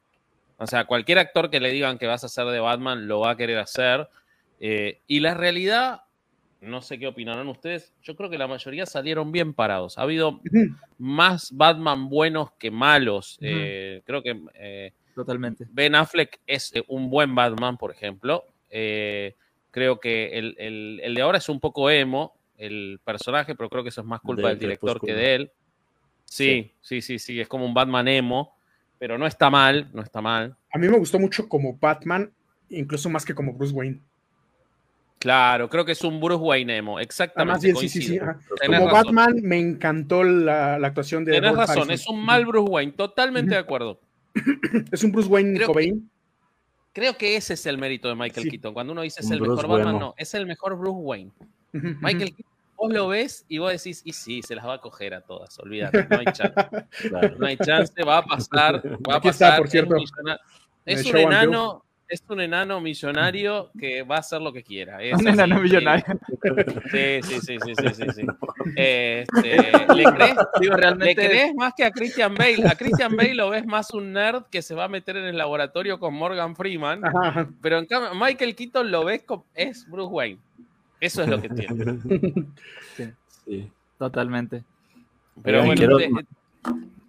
O sea, cualquier actor que le digan que vas a hacer de Batman lo va a querer hacer. Eh, y la realidad, no sé qué opinarán ustedes, yo creo que la mayoría salieron bien parados. Ha habido más Batman buenos que malos. Eh, creo que Totalmente. Ben Affleck es un buen Batman, por ejemplo. creo que el, el de ahora es un poco emo el personaje, pero creo que eso es más culpa del director que de él. Sí, sí, sí, sí, es como un Batman emo, pero no está mal, no está mal. A mí me gustó mucho como Batman, incluso más que como Bruce Wayne. Claro, creo que es un Bruce Wayne emo, exactamente. sí, sí, sí, Como Batman me encantó la, actuación de. Tienes razón, es un mal Bruce Wayne, totalmente de acuerdo. es un Bruce Wayne creo, Cobain. Creo que ese es el mérito de Michael Keaton. Cuando uno dice es el mejor Batman, no, es el mejor Bruce Wayne. Michael, vos lo ves y vos decís, y sí, se las va a coger a todas, olvídate, no hay chance. No hay chance, va a pasar, va a pasar. por cierto. Es un enano, es un enano millonario que va a hacer lo que quiera. un enano millonario. Sí, sí, sí, sí, sí, sí. Este, ¿le, crees, Digo, realmente... ¿Le crees más que a Christian Bale? A Christian Bale lo ves más un nerd que se va a meter en el laboratorio con Morgan Freeman, pero en cambio Michael Keaton lo ves como es Bruce Wayne. Eso es lo que tiene. sí. Totalmente. Pero bueno, quiero,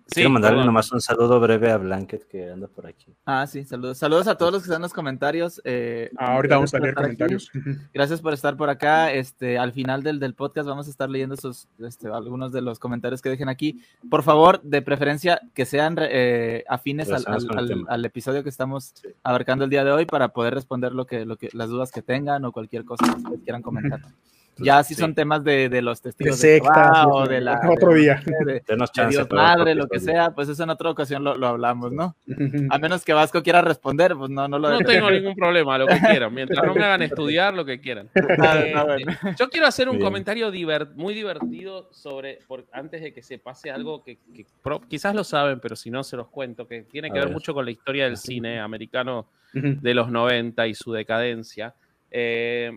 quiero mandarle nomás un saludo breve a Blanket que anda por aquí. Ah, sí, saludos. Saludos a todos los que están en los comentarios. Eh, ah, ahorita vamos a leer comentarios. Gracias por estar por acá. Este, al final del, del podcast vamos a estar leyendo sus, este, algunos de los comentarios que dejen aquí. Por favor, de preferencia, que sean eh, afines al, al, episodio que estamos abarcando el día de hoy para poder responder lo que, lo que, las dudas que tengan o cualquier cosa que quieran comentar. Ya si son temas de, de los testigos de, secta, o de la... Otro día. De, Dios madre, lo que sea, pues eso en otra ocasión lo, lo, hablamos, ¿no? A menos que Vasco quiera responder, pues no, no lo... No tengo ningún problema, lo que quieran, mientras no me hagan estudiar, lo que quieran. Eh, yo quiero hacer un comentario muy divertido sobre, por, antes de que se pase algo que, quizás lo saben, pero si no se los cuento, que tiene que ver, mucho con la historia del cine americano de los 90 y su decadencia. Eh,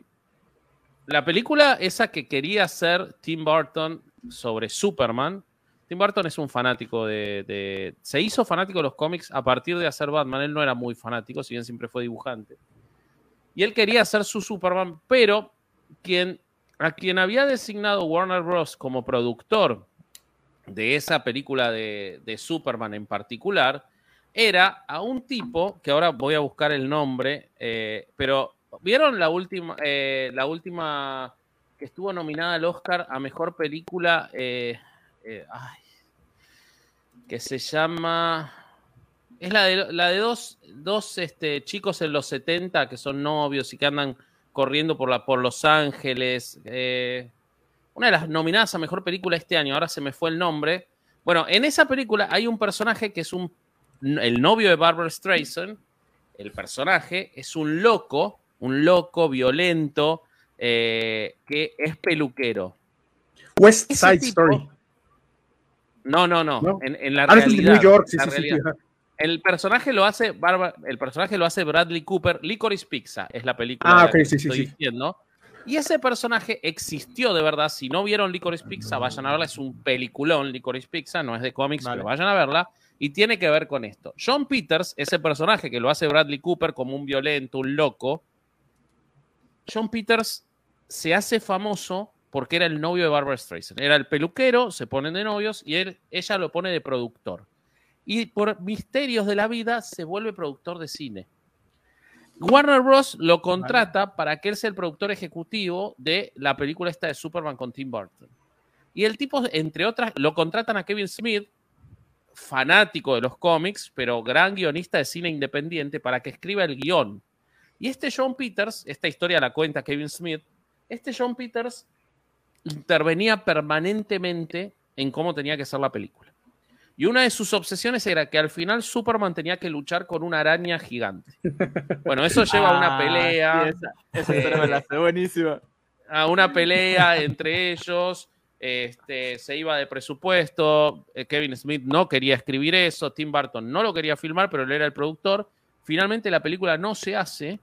la película esa que quería hacer Tim Burton sobre Superman, Tim Burton es un fanático de, Se hizo fanático de los cómics a partir de hacer Batman. Él no era muy fanático, si bien siempre fue dibujante. Y él quería hacer su Superman, pero quien, a quien había designado Warner Bros. como productor de esa película de, Superman en particular, era a un tipo, que ahora voy a buscar el nombre, eh, pero ¿vieron la última, eh, la última que estuvo nominada al Oscar a Mejor Película? Eh, que se llama... Es la de, la de dos, dos este, chicos en los 70 que son novios y que andan corriendo por, la, por Los Ángeles. una de las nominadas a Mejor Película este año, ahora se me fue el nombre. Bueno, en esa película hay un personaje que es un, el novio de Barbara Streisand. El personaje es un loco, un loco violento, eh, que es peluquero. West Side Story. No, no, no. En, la realidad. New York, sí, sí, El personaje lo hace el personaje lo hace Bradley Cooper. Licorice Pizza es la película ah, que estoy diciendo. Y ese personaje existió de verdad. Si no vieron Licorice Pizza, vayan a verla. Es un peliculón, Licorice Pizza. No es de cómics, pero vayan a verla. Y tiene que ver con esto. John Peters, ese personaje que lo hace Bradley Cooper como un violento, un loco. John Peters se hace famoso porque era el novio de Barbara Streisand. Era el peluquero, se ponen de novios y él, ella lo pone de productor. Y por misterios de la vida se vuelve productor de cine. Warner Bros. lo contrata para que él sea el productor ejecutivo de la película esta de Superman con Tim Burton. Y el tipo, entre otras, lo contratan a Kevin Smith, fanático de los cómics, pero gran guionista de cine independiente, para que escriba el guion. Y este John Peters, esta historia la cuenta Kevin Smith, este John Peters intervenía permanentemente en cómo tenía que ser la película. Y una de sus obsesiones era que al final Superman tenía que luchar con una araña gigante. Bueno, eso lleva a una ah, pelea. esa, me la buenísima. A una pelea entre ellos. Este, se iba de presupuesto. Eh, Kevin Smith no quería escribir eso. Tim Burton no lo quería filmar, pero él era el productor. Finalmente la película no se hace.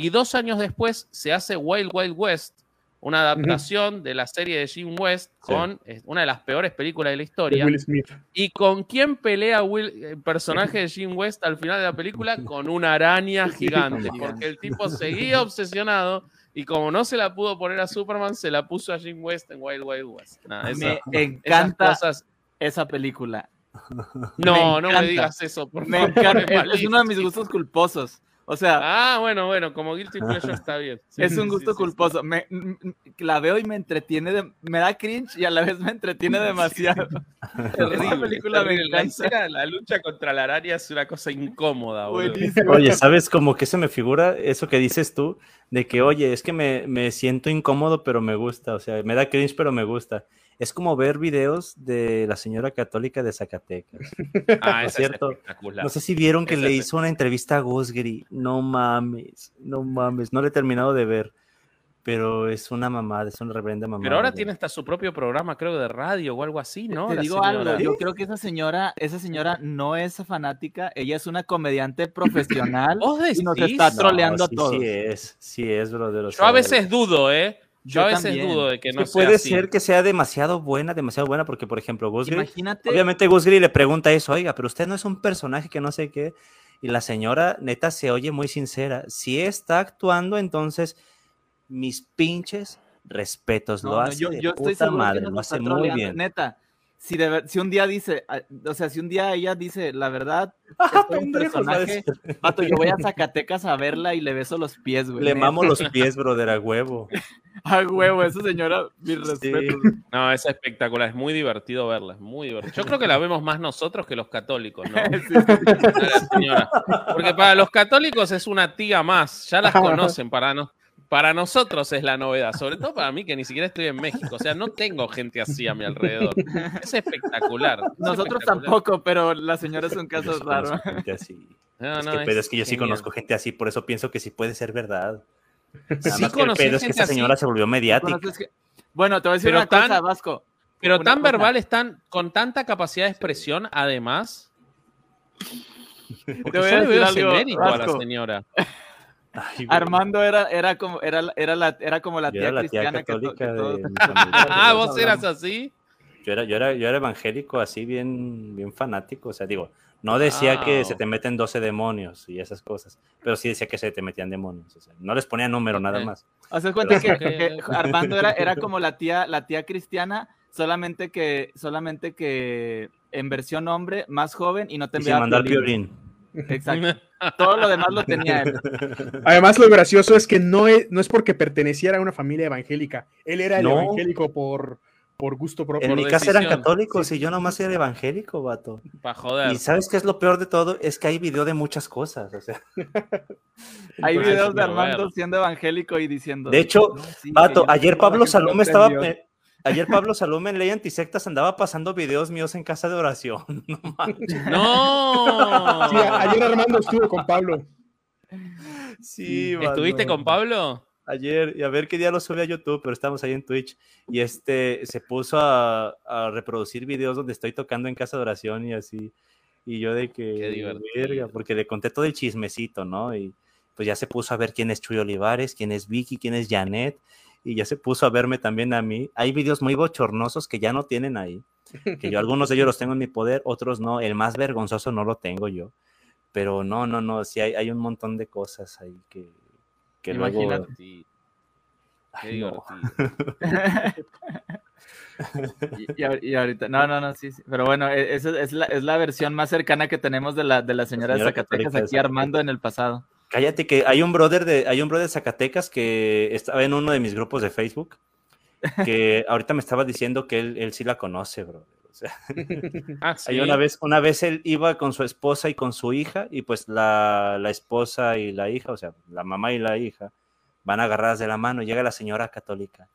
Y dos años después se hace Wild Wild West, una adaptación de la serie de Jim West con una de las peores películas de la historia. Will Smith. ¿Y con quién pelea Will, el personaje de Jim West al final de la película? Con una araña gigante, porque el tipo seguía obsesionado y como no se la pudo poner a Superman, se la puso a Jim West en Wild Wild West. me encanta esa película. No, no me digas eso, por me Encanta. Es uno de mis gustos culposos. O sea. Ah, bueno, bueno, como Guilty Pleasure está bien. es un gusto culposo. Me, la veo y me entretiene, me da cringe y a la vez me entretiene demasiado. Esa película me encanta. La, lucha contra la araña es una cosa incómoda, Oye, ¿sabes cómo que se me figura eso que dices tú? De que, oye, es que me, me siento incómodo, pero me gusta. O sea, me da cringe, pero me gusta es como ver videos de la señora católica de Zacatecas. Ah, es cierto. No sé si vieron que le hizo una entrevista a Gosgri. No mames, no mames, no le he terminado de ver. Pero es una mamada, es una reverenda mamada. Pero ahora tiene hasta su propio programa, creo, de radio o algo así, ¿no? Te, digo algo, yo creo que esa señora, esa señora no es fanática, ella es una comediante profesional y nos está troleando a todos. Sí es, sí es, brother. Yo a veces dudo, ¿eh? Yo, a veces dudo de que no sea Puede ser que sea demasiado buena, demasiado buena, porque, por ejemplo, Gus Imagínate... Obviamente Gus le pregunta eso, oiga, pero usted no es un personaje que no sé qué. Y la señora, neta, se oye muy sincera. Si está actuando, entonces, mis pinches respetos. lo hace yo, de puta madre, lo hace muy bien. Neta, si, si un día dice, ah, o sea, si un día ella dice, la verdad, un personaje, yo voy a Zacatecas a verla y le beso los pies, güey. Le mamo los pies, brother, a huevo. a huevo, esa señora, mi respeto. No, es espectacular, es muy divertido verla, es muy divertido. Yo creo que la vemos más nosotros que los católicos, ¿no? Porque para los católicos es una tía más, ya las conocen, para no para nosotros es la novedad, sobre todo para mí que ni siquiera estoy en México, o sea, no tengo gente así a mi alrededor. Es espectacular. Nosotros tampoco, pero la señora es un caso raro. Gente así. es, que, pero es que yo sí conozco gente así, por eso pienso que sí puede ser verdad. Sí que el pedo es que esa señora se volvió mediática. Bueno, te voy a decir una cosa, Vasco. Pero tan verbal, están con tanta capacidad de expresión, además. Te voy a decir algo, a la señora. Armando era, era, como, era, era, la, era como la tía, cristiana católica que, Ah, vos eras así. Yo era, yo era, yo era evangélico así bien, bien fanático. O sea, digo, no decía que se te meten 12 demonios y esas cosas, pero sí decía que se te metían demonios. O sea, no les ponía número nada más. Haces cuenta que, Armando era, era como la tía, la tía cristiana, solamente que, solamente que en versión hombre, más joven y no te enviaba. mandar violín. Exacto. Todo lo demás lo tenía él. Además, lo gracioso es que no es, no es porque perteneciera a una familia evangélica. Él era el evangélico por, por gusto propio. En mi casa eran católicos y yo nomás era evangélico, vato. joder. Y ¿sabes qué es lo peor de todo? Es que hay video de muchas cosas. O sea. hay videos de Armando siendo evangélico y diciendo. De hecho, vato, ayer Pablo Salome estaba. Ayer Pablo Salome en Ley Antisectas andaba pasando videos míos en casa de oración. No. Sí, ayer Armando estuvo con Pablo. Sí, ¿Estuviste con Pablo? Ayer, y a ver qué día lo sube a YouTube, pero estamos ahí en Twitch. Y este se puso a, reproducir videos donde estoy tocando en casa de oración y así. Y yo de que, verga, porque le conté todo el chismecito, ¿no? Y pues ya se puso a ver quién es Chuy Olivares, quién es Vicky, quién es Janet y ya se puso a verme también a mí. Hay videos muy bochornosos que ya no tienen ahí, que yo algunos de ellos los tengo en mi poder, otros no. El más vergonzoso no lo tengo yo. Pero no, no, no, sí hay, hay un montón de cosas ahí que, que Imagínate. luego... Ay, no. y, ahorita, no, no, no, sí, sí. Pero bueno, e, esa es la, es la versión más cercana que tenemos de la, de la señora, de Zacatecas aquí armando en el pasado. Cállate que hay un brother de, hay un brother de Zacatecas que estaba en uno de mis grupos de Facebook, que ahorita me estaba diciendo que él, él sí la conoce, bro. O sea, ah, una vez, una vez él iba con su esposa y con su hija, y pues la, la, esposa y la hija, o sea, la mamá y la hija, van agarradas de la mano, y llega la señora católica.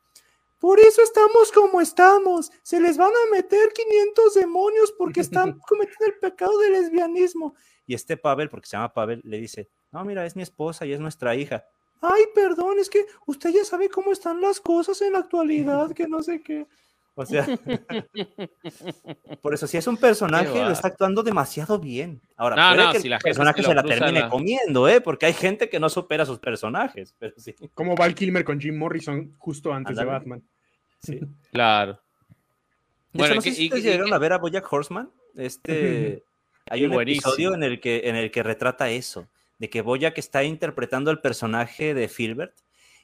Por eso estamos como estamos. Se les van a meter 500 demonios porque están cometiendo el pecado del lesbianismo. Y este Pavel, porque se llama Pavel, le dice, no, mira, es mi esposa y es nuestra hija. Ay, perdón, es que usted ya sabe cómo están las cosas en la actualidad, que no sé qué. O sea, por eso, si es un personaje, lo está actuando demasiado bien. Ahora, no, que el personaje se, la termine comiendo, ¿eh? Porque hay gente que no supera sus personajes, pero sí. Como Val Kilmer con Jim Morrison justo antes de Batman. Sí. Claro. De bueno, hecho, no sé si ustedes llegaron a ver a Bojack Horseman. Este, hay un episodio en el, que, en el que retrata eso de que Boyack está interpretando el personaje de Filbert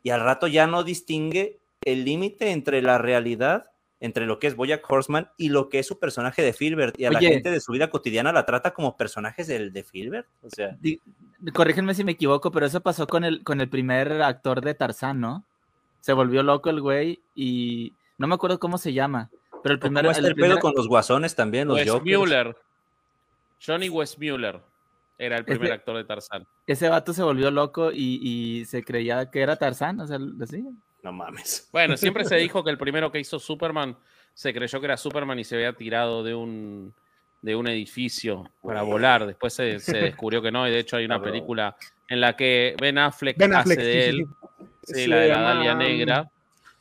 y al rato ya no distingue el límite entre la realidad, entre lo que es Boyack Horseman y lo que es su personaje de Filbert. Y a la gente de su vida cotidiana la trata como personajes del, de Filbert. O sea. corrígenme si me equivoco, pero eso pasó con el, con el primer actor de Tarzán, ¿no? Se volvió loco el güey y no me acuerdo cómo se llama. Pero el primer. ¿Cómo el, pedo con los guasones también? Los Westmuller. Johnny Westmuller. Era el primer actor de Tarzán. Ese vato se volvió loco y, se creía que era Tarzán, o sea, así. No mames. Bueno, siempre se dijo que el primero que hizo Superman se creyó que era Superman y se había tirado de un, de un edificio para volar. Después se, descubrió que no, y de hecho hay una película en la que Ben Affleck, hace de él. Sí, la de la Dalia Negra.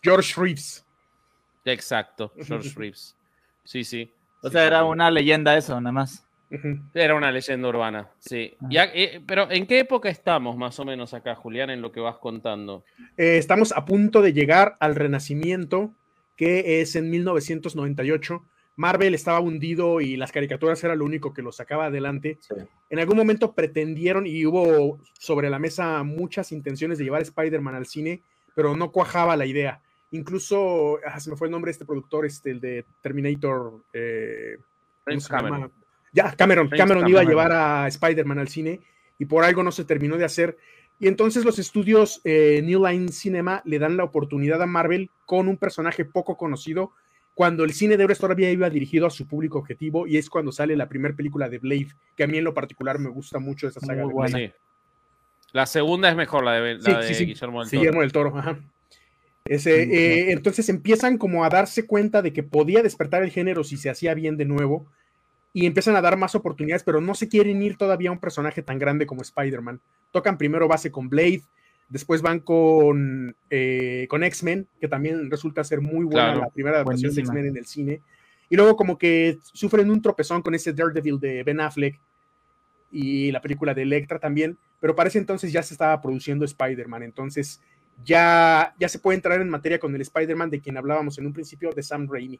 George Reeves. Exacto, George Reeves. Sí, sí. O sea, era una leyenda eso, nada más. Era una leyenda urbana, sí. Ya, eh, pero ¿en qué época estamos más o menos acá, Julián, en lo que vas contando? Eh, estamos a punto de llegar al Renacimiento, que es en 1998. Marvel estaba hundido y las caricaturas era lo único que lo sacaba adelante. En algún momento pretendieron y hubo sobre la mesa muchas intenciones de llevar Spider-Man al cine, pero no cuajaba la idea. Incluso, ah, se me fue el nombre de este productor, este, el de Terminator. Eh, ya, Cameron, Cameron iba a llevar a Spider-Man al cine y por algo no se terminó de hacer. Y entonces los estudios eh, New Line Cinema le dan la oportunidad a Marvel con un personaje poco conocido cuando el cine de Euros todavía iba dirigido a su público objetivo y es cuando sale la primera película de Blade, que a mí en lo particular me gusta mucho esa saga. La segunda es mejor, la de, Guillermo del Toro. Guillermo del Toro, ajá. Ese, eh, entonces empiezan como a darse cuenta de que podía despertar el género si se hacía bien de nuevo y empiezan a dar más oportunidades, pero no se quieren ir todavía a un personaje tan grande como Spider-Man. Tocan primero base con Blade, después van con, eh, con X-Men, que también resulta ser muy buena la primera adaptación de X-Men en el cine, y luego como que sufren un tropezón con ese Daredevil de Ben Affleck y la película de Electra también, pero para ese entonces ya se estaba produciendo Spider-Man, entonces ya, ya se puede entrar en materia con el Spider-Man de quien hablábamos en un principio, de Sam Raimi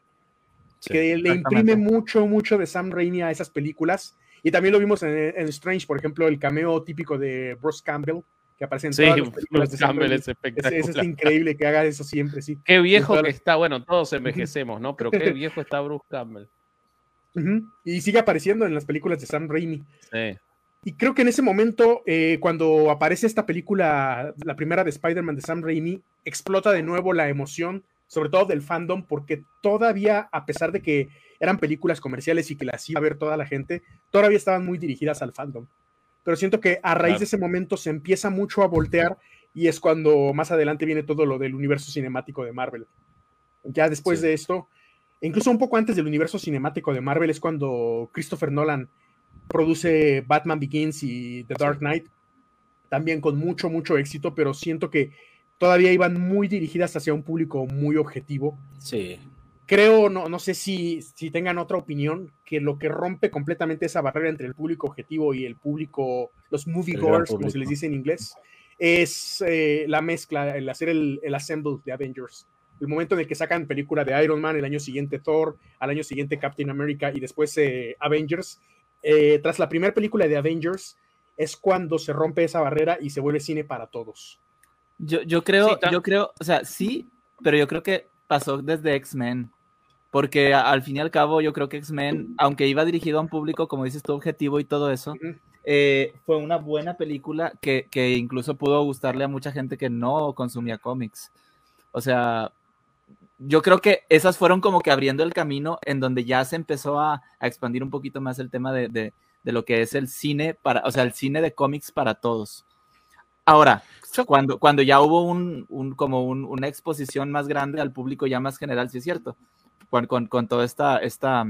que le imprime mucho, mucho de Sam Raimi a esas películas. Y también lo vimos en, Strange, por ejemplo, el cameo típico de Bruce Campbell, que aparece en todas las películas de Campbell es espectacular. Es, increíble que haga eso siempre, sí. Qué viejo que está, bueno, todos envejecemos, ¿no? Pero qué viejo está Bruce Campbell. Y sigue apareciendo en las películas de Sam Raimi. Sí. Y creo que en ese momento, eh, cuando aparece esta película, la primera de Spider-Man de Sam Raimi, explota de nuevo la emoción sobre todo del fandom, porque todavía, a pesar de que eran películas comerciales y que las iba a ver toda la gente, todavía estaban muy dirigidas al fandom. Pero siento que a raíz de ese momento se empieza mucho a voltear y es cuando más adelante viene todo lo del universo cinemático de Marvel. Ya después de esto, incluso un poco antes del universo cinemático de Marvel, es cuando Christopher Nolan produce Batman Begins y The Dark Knight, también con mucho, mucho éxito, pero siento que todavía iban muy dirigidas hacia un público muy objetivo. Sí. Creo, no, no sé si, si tengan otra opinión, que lo que rompe completamente esa barrera entre el público objetivo y el público, los moviegoers, como se les dice en inglés, es eh, la mezcla, el hacer el, el assemble de Avengers. El momento en el que sacan película de Iron Man, el año siguiente Thor, al año siguiente Captain America y después eh, Avengers. Eh, tras la primera película de Avengers es cuando se rompe esa barrera y se vuelve cine para todos. Yo, yo creo, yo creo, o sea, sí, pero yo creo que pasó desde X-Men. Porque al fin y al cabo, yo creo que X-Men, aunque iba dirigido a un público, como dices tu objetivo y todo eso, eh, fue una buena película que, que, incluso pudo gustarle a mucha gente que no consumía cómics. O sea, yo creo que esas fueron como que abriendo el camino en donde ya se empezó a, a expandir un poquito más el tema de, de, de, lo que es el cine para, o sea, el cine de cómics para todos. Ahora, cuando, cuando ya hubo un, un como una exposición más grande al público ya más general, sí es cierto, con, con, con toda esta, esta,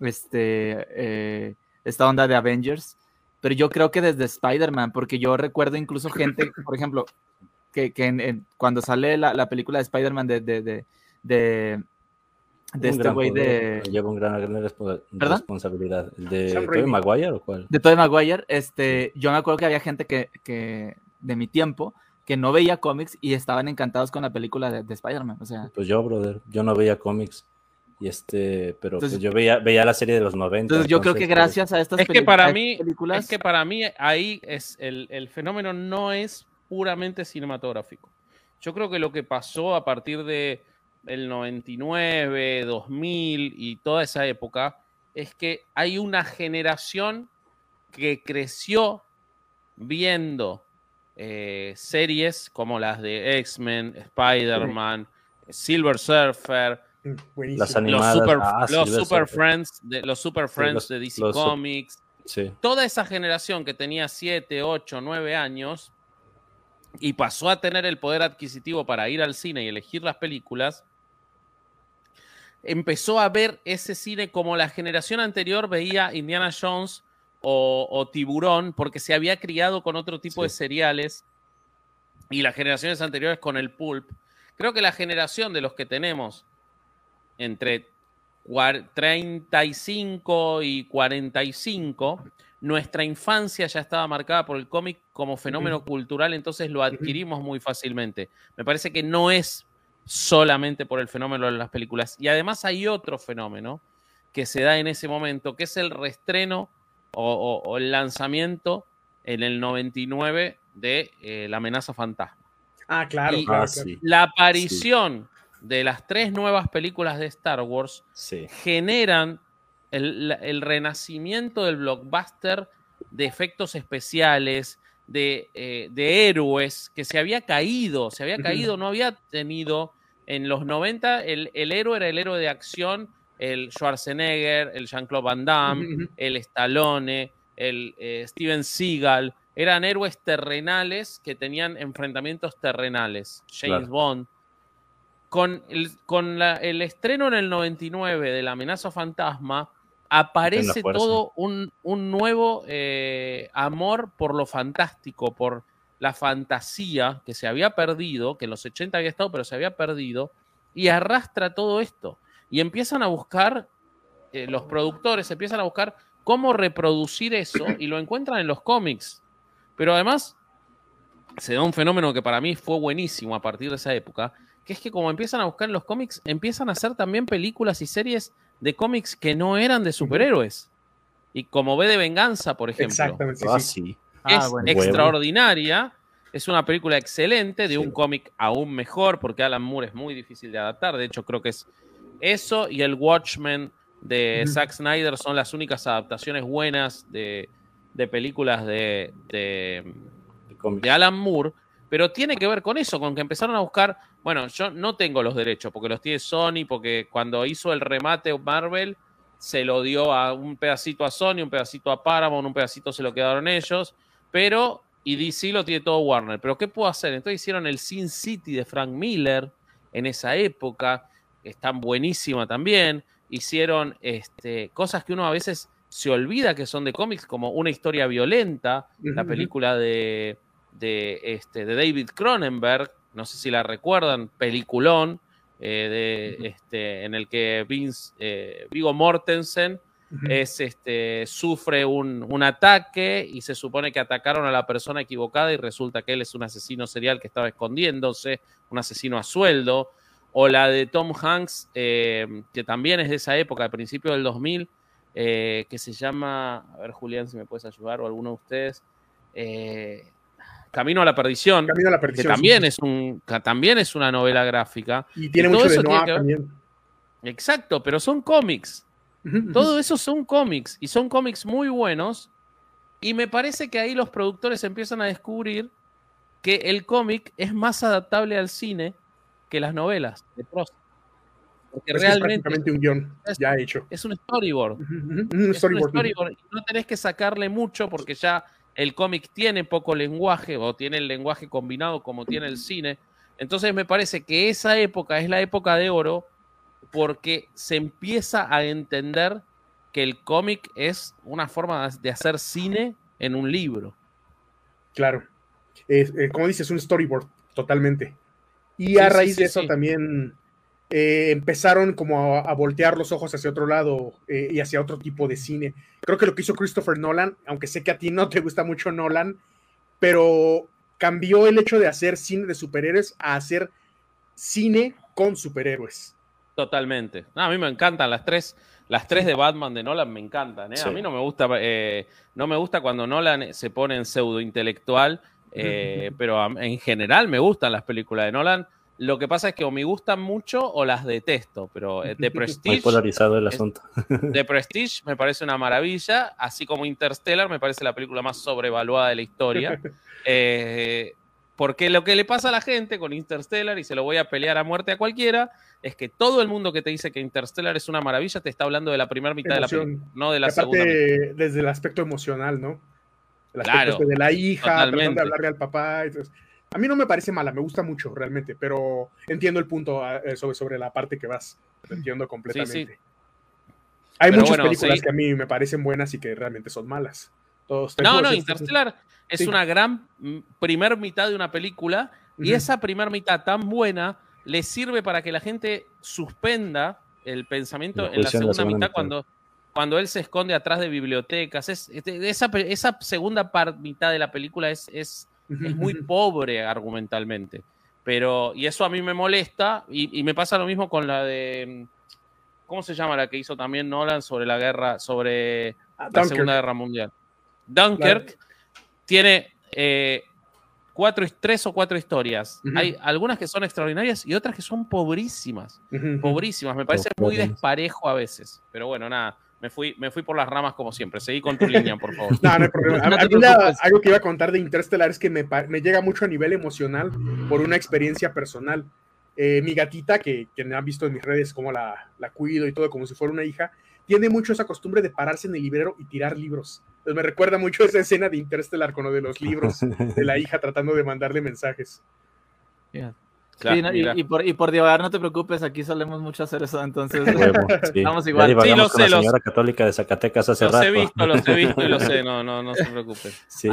este, eh, esta onda de Avengers, pero yo creo que desde Spider-Man, porque yo recuerdo incluso gente, por ejemplo, que, que cuando sale la, la, película de Spider-Man de, de, de, de de este güey de. Lleva un gran, gran responsabilidad. ¿De Tobey Maguire o cuál? De Tobey Maguire. Este, yo me acuerdo que había gente que, que, de mi tiempo que no veía cómics y estaban encantados con la película de, Spider-Man. O sea. Pues yo, brother, yo no veía cómics. Y este, pero pues yo veía, veía la serie de los 90. Entonces, yo creo que pues, gracias a estas es que para mí, películas. Es que para mí ahí es el, el fenómeno no es puramente cinematográfico. Yo creo que lo que pasó a partir de el 99, 2000 y toda esa época es que hay una generación que creció viendo eh, series como las de X-Men, Spider-Man, Silver Surfer, las animadas, los Super, Friends, de, los Super Friends de DC Comics. Toda esa generación que tenía 7, 8, 9 años y pasó a tener el poder adquisitivo para ir al cine y elegir las películas, empezó a ver ese cine como la generación anterior veía Indiana Jones o, Tiburón, porque se había criado con otro tipo de cereales y las generaciones anteriores con el pulp. Creo que la generación de los que tenemos entre 35 y 45, nuestra infancia ya estaba marcada por el cómic como fenómeno cultural, entonces lo adquirimos muy fácilmente. Me parece que no es solamente por el fenómeno de las películas. Y además hay otro fenómeno que se da en ese momento, que es el restreno o, el lanzamiento en el 99 de eh, La amenaza fantasma. Ah, claro. Ah, la aparición de las tres nuevas películas de Star Wars generan el, renacimiento del blockbuster de efectos especiales, de, eh, de, héroes que se había caído, se había caído, no había tenido en los 90, el, el héroe era el héroe de acción el Schwarzenegger, el Jean-Claude Van Damme, el Stallone, el eh, Steven Seagal, eran héroes terrenales que tenían enfrentamientos terrenales. James Bond. Con, el, con el estreno en el 99 de La amenaza fantasma, aparece todo un, nuevo eh, amor por lo fantástico, por la fantasía que se había perdido, que en los 80 había estado, pero se había perdido, y arrastra todo esto. Y empiezan a buscar, eh, los productores empiezan a buscar cómo reproducir eso y lo encuentran en los cómics. Pero además se da un fenómeno que para mí fue buenísimo a partir de esa época, que es que como empiezan a buscar en los cómics, empiezan a hacer también películas y series de cómics que no eran de superhéroes. Y como ve de venganza, por ejemplo. Exactamente. sí. Ah, es extraordinaria. Es una película excelente de un cómic aún mejor, porque Alan Moore es muy difícil de adaptar. De hecho, creo que es eso y el Watchmen de Zack Snyder son las únicas adaptaciones buenas de, películas de, de, de, Alan Moore. Pero tiene que ver con eso, con que empezaron a buscar bueno, yo no tengo los derechos porque los tiene Sony, porque cuando hizo el remate Marvel se lo dio a un pedacito a Sony, un pedacito a Paramount, un pedacito se lo quedaron ellos, pero y DC lo tiene todo Warner. Pero ¿qué puedo hacer? Entonces hicieron el Sin City de Frank Miller en esa época, están buenísima también. Hicieron este, cosas que uno a veces se olvida que son de cómics, como una historia violenta, la película de, de, este, de David Cronenberg, no sé si la recuerdan, peliculón, eh, de, este, en el que Vince, eh, Vigo Mortensen es, este, sufre un, ataque y se supone que atacaron a la persona equivocada y resulta que él es un asesino serial que estaba escondiéndose, un asesino a sueldo. O la de Tom Hanks, eh, que también es de esa época, de principio del 2000, que se llama, a ver Julián si me puedes ayudar o alguno de ustedes, Camino a la perdición, que también, es un, también es una novela gráfica. Y tiene mucho de también. Exacto, pero son cómics. Todo eso son cómics y son cómics muy buenos. Y me parece que ahí los productores empiezan a descubrir que el cómic es más adaptable al cine que las novelas de prosa. Porque realmente es un guion ya hecho. Es un storyboard. Un storyboard. No tenés que sacarle mucho porque ya el cómic tiene poco lenguaje o tiene el lenguaje combinado como tiene el cine. Entonces me parece que esa época es la época de oro porque se empieza a entender que el cómic es una forma de hacer cine en un libro. Claro. Eh, como dices, un storyboard, totalmente. Y a raíz de eso también eh, empezaron como a, voltear los ojos hacia otro lado eh, y hacia otro tipo de cine. Creo que lo que hizo Christopher Nolan, aunque sé que a ti no te gusta mucho Nolan, pero cambió el hecho de hacer cine de superhéroes a hacer cine con superhéroes. Totalmente. a mí me encantan las tres. Las tres de Batman de Nolan me encantan. ¿eh? A mí no me gusta, no me gusta cuando Nolan se pone en pseudo intelectual, pero en general me gustan las películas de Nolan lo que pasa es que o me gustan mucho o las detesto, pero de Prestige. Muy polarizado el asunto. De Prestige me parece una maravilla, así como Interstellar me parece la película más sobrevaluada de la historia. Eh, porque lo que le pasa a la gente con Interstellar, y se lo voy a pelear a muerte a cualquiera, es que todo el mundo que te dice que Interstellar es una maravilla te está hablando de la primera mitad de la película, no de la segunda. Desde el aspecto emocional, ¿no? El aspecto de la hija, de hablarle al papá. Entonces, a mí no me parece mala, me gusta mucho realmente, pero entiendo el punto ah, eh, sobre, sobre la parte que vas. entiendo completamente. Hay muchas películas que a mí me parecen buenas y que realmente son malas. Todos no, no, Interstellar es una gran mm, primer mitad de una película y esa primer mitad tan buena le sirve para que la gente suspenda el pensamiento en la segunda, mitad, cuando cuando él se esconde atrás de bibliotecas. Es, esa, esa segunda mitad de la película es, es es muy pobre argumentalmente. Pero, y eso a mí me molesta, y, me pasa lo mismo con la de. ¿Cómo se llama la que hizo también Nolan sobre la guerra, sobre ah, la Segunda Guerra Mundial? Dunkirk tiene eh, cuatro, tres o cuatro historias. Hay algunas que son extraordinarias y otras que son pobrísimas. Pobrísimas. Me parece muy desparejo a veces. Pero bueno, nada. Me fui, me fui por las ramas como siempre. Seguí con tu línea, por favor. No, no hay problema. algo que iba a contar de Interstellar es que me, me, llega mucho a nivel emocional por una experiencia personal. Eh, mi gatita, que, que me han visto en mis redes cómo la, la, cuido y todo como si fuera una hija, tiene mucho esa costumbre de pararse en el librero y tirar libros. Me recuerda mucho esa escena de Interstellar con lo de los libros de la hija tratando de mandarle mensajes. Claro, y, por, y por divagar, no te preocupes, aquí solemos mucho hacer eso, entonces vamos igual. Sí, lo sé, la señora católica de Zacatecas hace los rato. Los he visto, los he visto y lo sé, no, no, no se preocupen. Sí.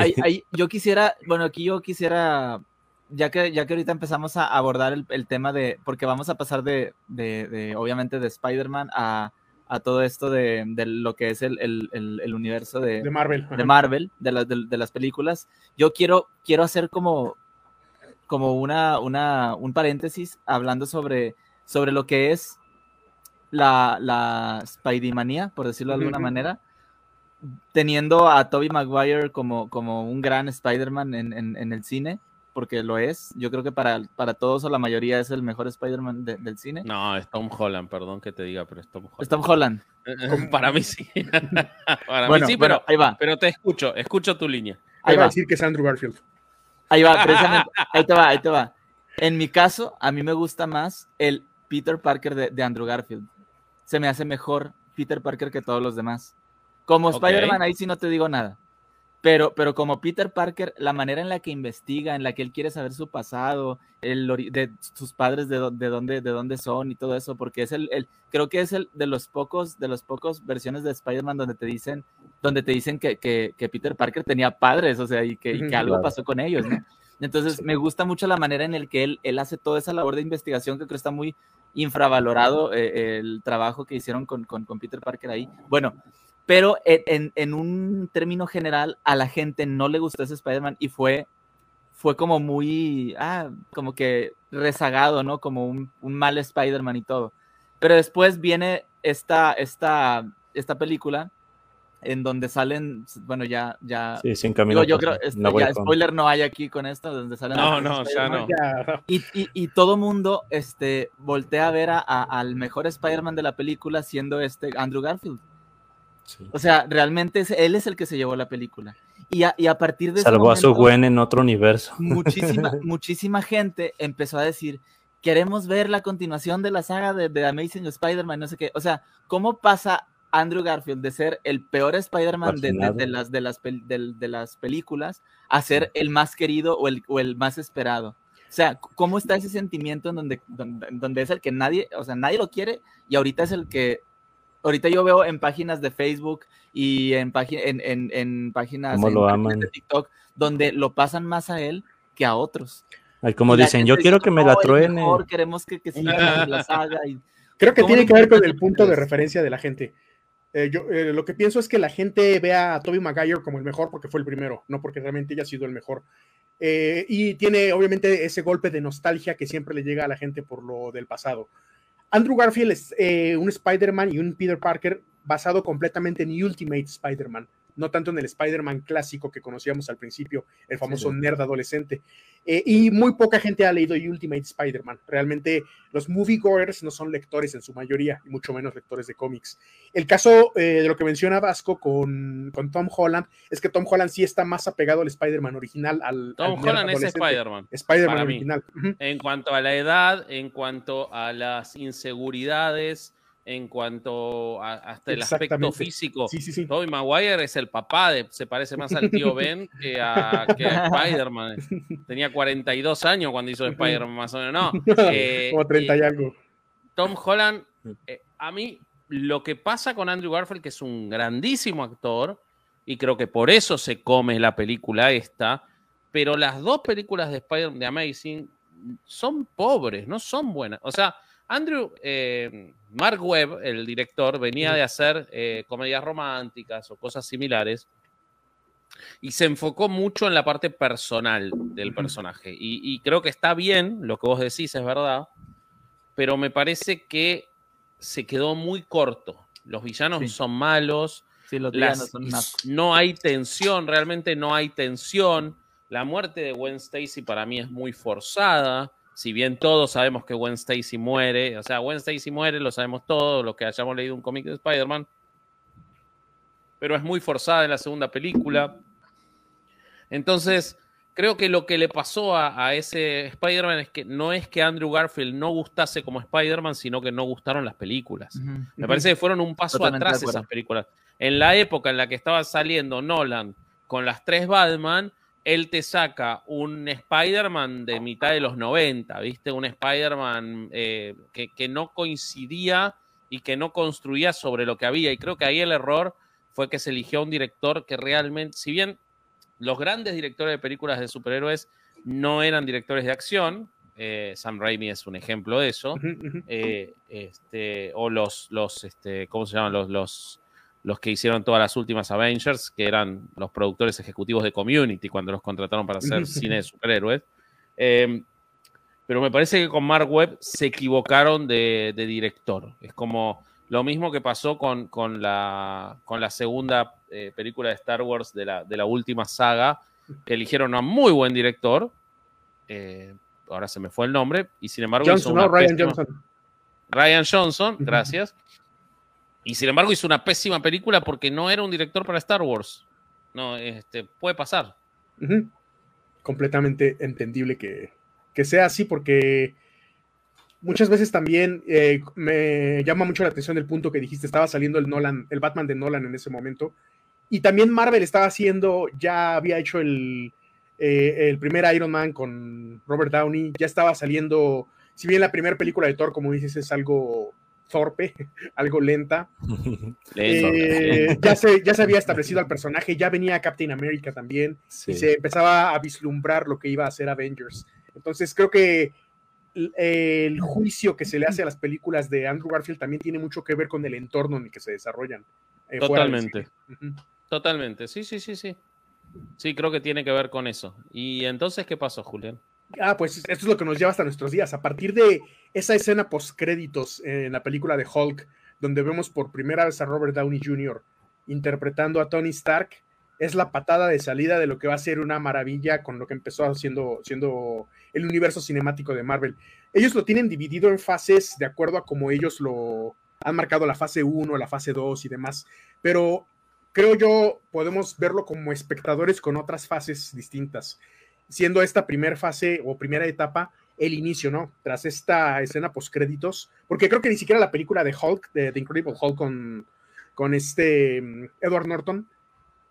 yo quisiera, bueno, aquí yo quisiera, ya que, ya que ahorita empezamos a abordar el, el tema de, porque vamos a pasar de, de, de obviamente, de Spider-Man a, a todo esto de, de, lo que es el, el, el, universo de, de Marvel, de, Marvel de, la, de, las películas. Yo quiero, quiero hacer como como una, una, un paréntesis hablando sobre, sobre lo que es la, la Spidey-manía, por decirlo de alguna manera, teniendo a Tobey Maguire como, como un gran Spider-Man en, en, en, el cine, porque lo es. Yo creo que para, para todos o la mayoría es el mejor Spider-Man del cine. No, es Tom Holland, perdón que te diga, pero es Tom Holland. Es Tom Holland. para mí sí. para mí sí, pero, ahí va. pero te escucho, escucho tu línea. Ahí va a decir que es Andrew Garfield. Ahí va, precisamente. Ahí te va, ahí te va. En mi caso, a mí me gusta más el Peter Parker de, Andrew Garfield. Se me hace mejor Peter Parker que todos los demás. Como Spider-Man, ahí sí no te digo nada. Pero, pero como Peter Parker, la manera en la que investiga, en la que él quiere saber su pasado, el, de sus padres de, de, dónde, de dónde son y todo eso, porque es el, el, creo que es el de los pocos, de los pocos versiones de Spider-Man donde te dicen, donde te dicen que, que, que, Peter Parker tenía padres, o sea, y que, y que algo pasó con ellos, ¿no? Entonces, me gusta mucho la manera en la que él, él hace toda esa labor de investigación que creo está muy infravalorado eh, el trabajo que hicieron con, con, con Peter Parker ahí. Bueno, pero en, en, un término general, a la gente no le gustó ese Spider-Man y fue, fue como muy, ah, como que rezagado, ¿no? Como un, un mal Spider-Man y todo. Pero después viene esta, esta, esta película en donde salen, bueno, ya, ya. Sí, sin camino. yo creo, este, ya, spoiler no hay aquí con esto, donde salen. No, no, ya no. Y, y, y, todo mundo, este, voltea a ver a, a, al mejor Spider-Man de la película siendo este Andrew Garfield. O sea, realmente es, él es el que se llevó la película. Y a, y a partir de Salvó a su Gwen en otro universo. Muchísima, muchísima gente empezó a decir, queremos ver la continuación de la saga de, de Amazing Spider-Man, no sé qué. O sea, ¿cómo pasa Andrew Garfield de ser el peor Spider-Man de, de, de, las, de, las, de, las películas a ser el más querido o el, o el más esperado? O sea, ¿cómo está ese sentimiento en donde, donde, donde, es el que nadie, o sea, nadie lo quiere y ahorita es el que ahorita yo veo en páginas de Facebook y en, en, en, en páginas, de TikTok donde lo pasan más a él que a otros. como dicen, yo quiero que me la truene. queremos que, que siga la, saga. Y, Creo que tiene que ver con el punto de referencia de la gente. Eh, yo eh, lo que pienso es que la gente vea a Toby Maguire como el mejor porque fue el primero, no porque realmente haya sido el mejor. Eh, y tiene obviamente ese golpe de nostalgia que siempre le llega a la gente por lo del pasado. Andrew Garfield es eh, un Spider-Man y un Peter Parker basado completamente en Ultimate Spider-Man no tanto en el Spider-Man clásico que conocíamos al principio, el famoso nerd adolescente. Eh, y muy poca gente ha leído Ultimate Spider-Man. Realmente los moviegoers no son lectores en su mayoría, y mucho menos lectores de cómics. El caso eh, de lo que menciona Vasco con, con, Tom Holland es que Tom Holland sí está más apegado al Spider-Man original. Al, Tom Holland es Spider-Man. Spider-Man original. En cuanto a la edad, en cuanto a las inseguridades, en cuanto a, hasta el aspecto físico. Sí, sí, sí. Tobey Maguire es el papá, de, se parece más al tío Ben que a, que a Spider-Man. Tenía 42 años cuando hizo Spider-Man, más o menos. No, eh, como 30 y algo. Tom Holland, eh, a mí lo que pasa con Andrew Garfield, que es un grandísimo actor, y creo que por eso se come la película esta, pero las dos películas de Spider-Man de Amazing son pobres, no son buenas. O sea, Andrew, eh, Mark Webb, el director, venía de hacer eh, comedias románticas o cosas similares y se enfocó mucho en la parte personal del personaje. Y, creo que está bien, lo que vos decís es verdad, pero me parece que se quedó muy corto. Los villanos son malos, no hay tensión, realmente no hay tensión. La muerte de Gwen Stacy para mí es muy forzada si bien todos sabemos que Gwen Stacy muere, o sea, Gwen Stacy muere, lo sabemos todos, lo que hayamos leído un cómic de Spider-Man, pero es muy forzada en la segunda película. Entonces, creo que lo que le pasó a, ese Spider-Man es que no es que Andrew Garfield no gustase como Spider-Man, sino que no gustaron las películas. Me parece que fueron un paso atrás esas películas. En la época en la que estaba saliendo Nolan con las tres Batman, él te saca un Spider-Man de mitad de los 90, ¿viste? Un Spider-Man eh, que, que no coincidía y que no construía sobre lo que había. Y creo que ahí el error fue que se eligió a un director que realmente, si bien los grandes directores de películas de superhéroes no eran directores de acción. Eh, Sam Raimi es un ejemplo de eso. Eh, este, o los, los este, ¿cómo se llaman? Los, los, los que hicieron todas las últimas Avengers, que eran los productores ejecutivos de Community cuando los contrataron para hacer cine de superhéroes. Em, pero me parece que con Mark Webb se equivocaron de, de director. Es como lo mismo que pasó con, con, la, con la segunda eh, película de Star Wars de la, de la última saga, que eligieron a muy buen director. Eh, ahora se me fue el nombre, y sin embargo. Johnson, no, Ryan Johnson. Ryan Johnson, gracias. Y sin embargo hizo una pésima película porque no era un director para Star Wars. No, este, puede pasar. Completamente entendible que, que sea así porque muchas veces también eh, me llama mucho la atención el punto que dijiste, estaba saliendo el Nolan, el Batman de Nolan en ese momento. Y también Marvel estaba haciendo, ya había hecho el, eh, el primer Iron Man con Robert Downey, ya estaba saliendo, si bien la primera película de Thor, como dices, es algo torpe, algo lenta. Eh, ya, se, ya se había establecido al personaje, ya venía Captain America también, y se empezaba a vislumbrar lo que iba a hacer Avengers. Entonces creo que el juicio que se le hace a las películas de Andrew Garfield también tiene mucho que ver con el entorno en el que se desarrollan. Eh, Totalmente. Totalmente. Sí, sí, sí, sí. Sí, creo que tiene que ver con eso. ¿Y entonces qué pasó, Julián? Ah, pues esto es lo que nos lleva hasta nuestros días. A partir de esa escena post créditos en la película de Hulk, donde vemos por primera vez a Robert Downey Jr. interpretando a Tony Stark, es la patada de salida de lo que va a ser una maravilla con lo que empezó siendo el universo cinemático de Marvel. Ellos lo tienen dividido en fases de acuerdo a como ellos lo han marcado la fase 1, la fase 2 y demás, pero creo yo podemos verlo como espectadores con otras fases distintas, siendo esta primera fase o primera etapa el inicio, ¿no? Tras esta escena post créditos, porque creo que ni siquiera la película de Hulk, de The Incredible Hulk con, con este mm, Edward Norton,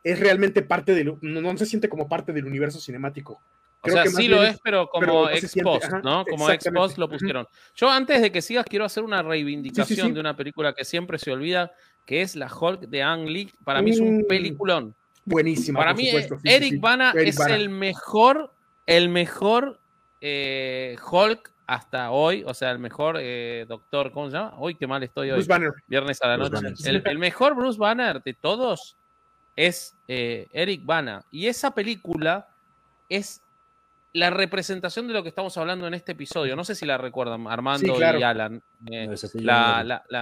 es realmente parte del, no, no, se siente como parte del universo cinemático. o sea, sí lo es, pero como ex post, ¿no? Como ex post lo pusieron. Yo antes de que sigas quiero hacer una reivindicación de una película que siempre se olvida, que es la Hulk de Ang Lee. Para mí es un mm, peliculón. Buenísima. Para mí Eric Bana es el mejor, el mejor eh, Hulk hasta hoy, o sea, el mejor eh, doctor, ¿cómo se llama? Hoy qué mal estoy hoy. Bruce Banner. Viernes a la noche. el, mejor Bruce Banner de todos es eh, Eric Bana. Y esa película es la representación de lo que estamos hablando en este episodio. No sé si la recuerdan, Armando y Alan. Eh,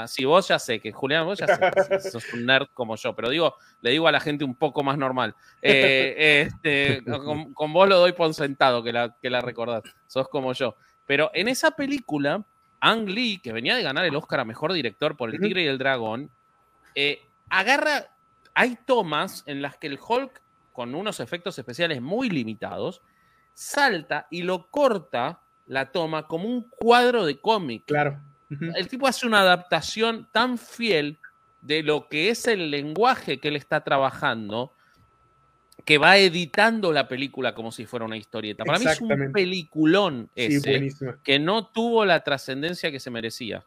si vos ya sé que, Julián, vos ya sé sos un nerd como yo, pero digo, le digo a la gente un poco más normal. Eh, este, con, vos lo doy por sentado que la, que la recordás. Sos como yo. Pero en esa película, Ang Lee, que venía de ganar el Oscar a Mejor Director por El Tigre y el Dragón, agarra hay tomas en las que el Hulk, con unos efectos especiales muy limitados, salta y lo corta la toma como un cuadro de cómic. Claro. El tipo hace una adaptación tan fiel de lo que es el lenguaje que él está trabajando que va editando la película como si fuera una historieta. Para mí es un peliculón ese que no tuvo la trascendencia que se merecía.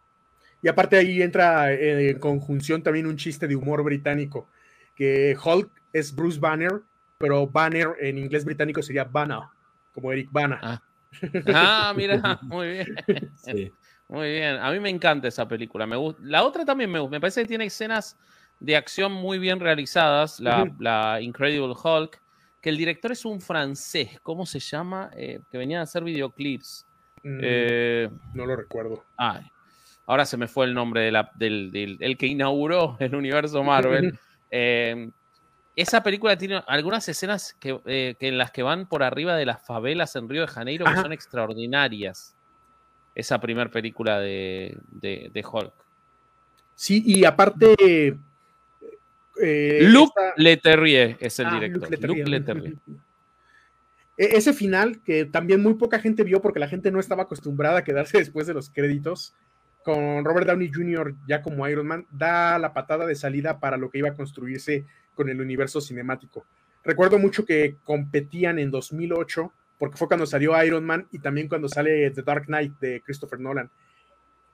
Y aparte ahí entra en conjunción también un chiste de humor británico que Hulk es Bruce Banner, pero Banner en inglés británico sería Banner, como Eric Bana. Ah. ah, mira, muy bien. Muy bien. A mí me encanta esa película. Me gusta. La otra también me gusta. Me parece que tiene escenas de acción muy bien realizadas. La, Incredible Hulk. Que el director es un francés. ¿Cómo se llama? Eh, que venía a hacer videoclips. Mm, eh, no lo recuerdo. ahora se me fue el nombre de la, del, del el que inauguró el universo Marvel. Eh, esa película tiene algunas escenas eh, que, en las que van por arriba de las favelas en Río de Janeiro que son extraordinarias. Esa primera película de, de, Hulk. Sí, y aparte. Eh, Luc Leterrier es el ah, director. Luc Leterrier. E, ese final que también muy poca gente vio porque la gente no estaba acostumbrada a quedarse después de los créditos, con Robert Downey Jr. ya como Iron Man, da la patada de salida para lo que iba a construirse con el universo cinemático. Recuerdo mucho que competían en 2008, porque fue cuando salió Iron Man y también cuando sale The Dark Knight de Christopher Nolan.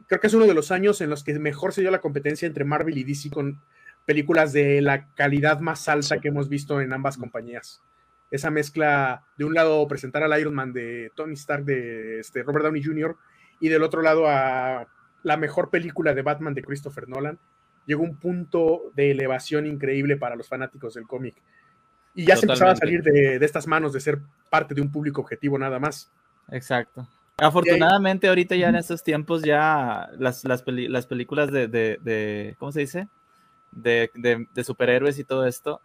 Creo que es uno de los años en los que mejor se dio la competencia entre Marvel y DC con películas de la calidad más alta que hemos visto en ambas compañías. Esa mezcla, de un lado presentar al Iron Man de Tony Stark, de este, Robert Downey Jr., y del otro lado a la mejor película de Batman de Christopher Nolan, llegó un punto de elevación increíble para los fanáticos del cómic. Y ya se empezaba a salir de, estas manos de ser parte de un público objetivo nada más. Exacto. Afortunadamente, ahorita ya en estos tiempos, ya las, las, películas de, de, ¿cómo se dice? De, de, superhéroes y todo esto,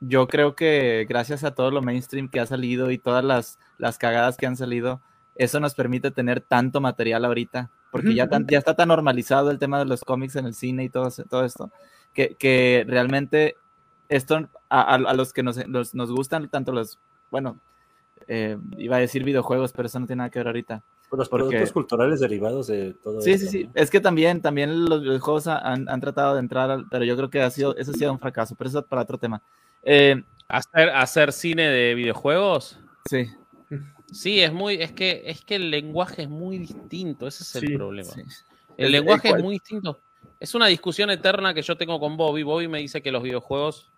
yo creo que gracias a todo lo mainstream que ha salido y todas las, las cagadas que han salido, eso nos permite tener tanto material ahorita, porque ya, ya está tan normalizado el tema de los cómics en el cine y todo, todo esto, que, que realmente esto a, los que nos, nos, gustan tanto los, bueno, eh, iba a decir videojuegos, pero eso no tiene nada que ver ahorita. Los productos culturales derivados de todo Sí, sí, sí. Es que también, también los videojuegos han, han, tratado de entrar, pero yo creo que ha sido, eso ha sido un fracaso, pero eso es para otro tema. Eh, ¿Hacer, ¿Hacer cine de videojuegos? Sí. Sí, es muy, es que, es que el lenguaje es muy distinto, ese es el problema. El, lenguaje es muy distinto. Es una discusión eterna que yo tengo con Bobby. Bobby me dice que los videojuegos,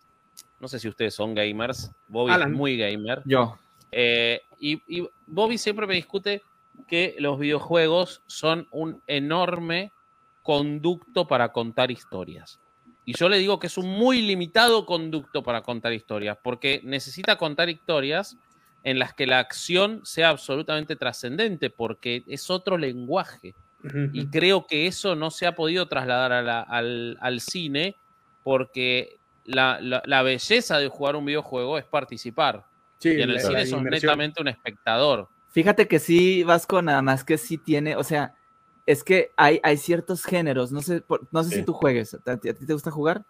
no sé si ustedes son gamers, Bobby es muy gamer. Yo. Eh, y, y, Bobby siempre me discute que los videojuegos son un enorme conducto para contar historias. Y yo le digo que es un muy limitado conducto para contar historias, porque necesita contar historias en las que la acción sea absolutamente trascendente, porque es otro lenguaje. Y creo que eso no se ha podido trasladar al, cine porque la, belleza de jugar un videojuego es participar. y en el cine sos netamente un espectador. Fíjate que sí, Vasco, nada más que sí tiene, o sea, es que hay, hay ciertos géneros, no sé, no sé si tú juegues, ¿a ti te gusta jugar?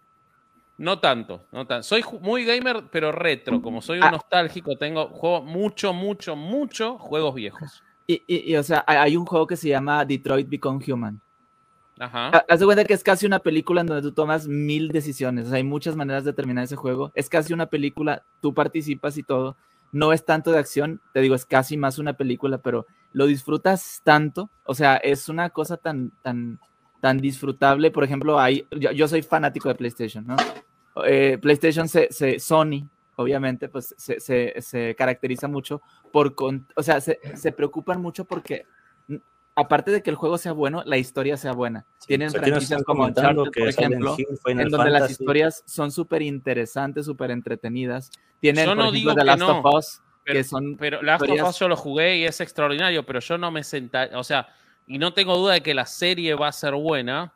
No tanto, no tanto. Soy muy gamer, pero retro. Como soy un ah. nostálgico, tengo juego mucho, mucho, mucho juegos viejos. Y, y, o sea, hay un juego que se llama Detroit Become Human. Ajá. Haz de cuenta que es casi una película en donde tú tomas mil decisiones. O sea, hay muchas maneras de terminar ese juego. Es casi una película, tú participas y todo. No es tanto de acción, te digo, es casi más una película, pero lo disfrutas tanto. O sea, es una cosa tan, tan, tan disfrutable. Por ejemplo, hay, yo, soy fanático de PlayStation, ¿no? Eh, PlayStation, se, Sony, obviamente, pues se, se, caracteriza mucho por, o sea, se, preocupan mucho porque aparte de que el juego sea bueno, la historia sea buena. Tienen franquicias como Uncharted, por ejemplo, en donde las historias son súper interesantes, súper entretenidas. Tienen, yo no digo The Last of Us, pero, que son... Pero Last of Us yo lo jugué y es extraordinario, pero yo no me senté, o sea, y no tengo duda de que la serie va a ser buena,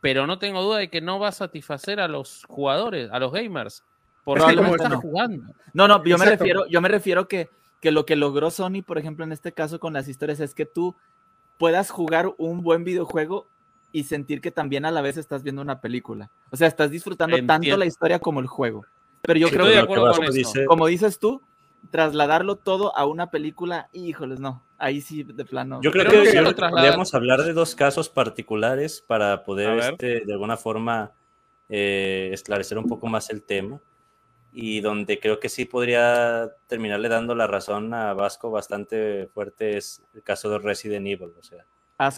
pero no tengo duda de que no va a satisfacer a los jugadores, a los gamers. Porque no están jugando. No, no, yo me refiero, yo me refiero que, que lo que logró Sony, por ejemplo, en este caso con las historias, es que tú puedas jugar un buen videojuego y sentir que también a la vez estás viendo una película. O sea, estás disfrutando tanto la historia como el juego. Pero yo creo que, como dices tú, trasladarlo todo a una película, híjoles, no, ahí sí de plano. Yo creo que podríamos hablar de dos casos particulares para poder este, de alguna forma eh, esclarecer un poco más el tema y donde creo que sí podría terminarle dando la razón a Vasco bastante fuerte es el caso de Resident Evil, o sea,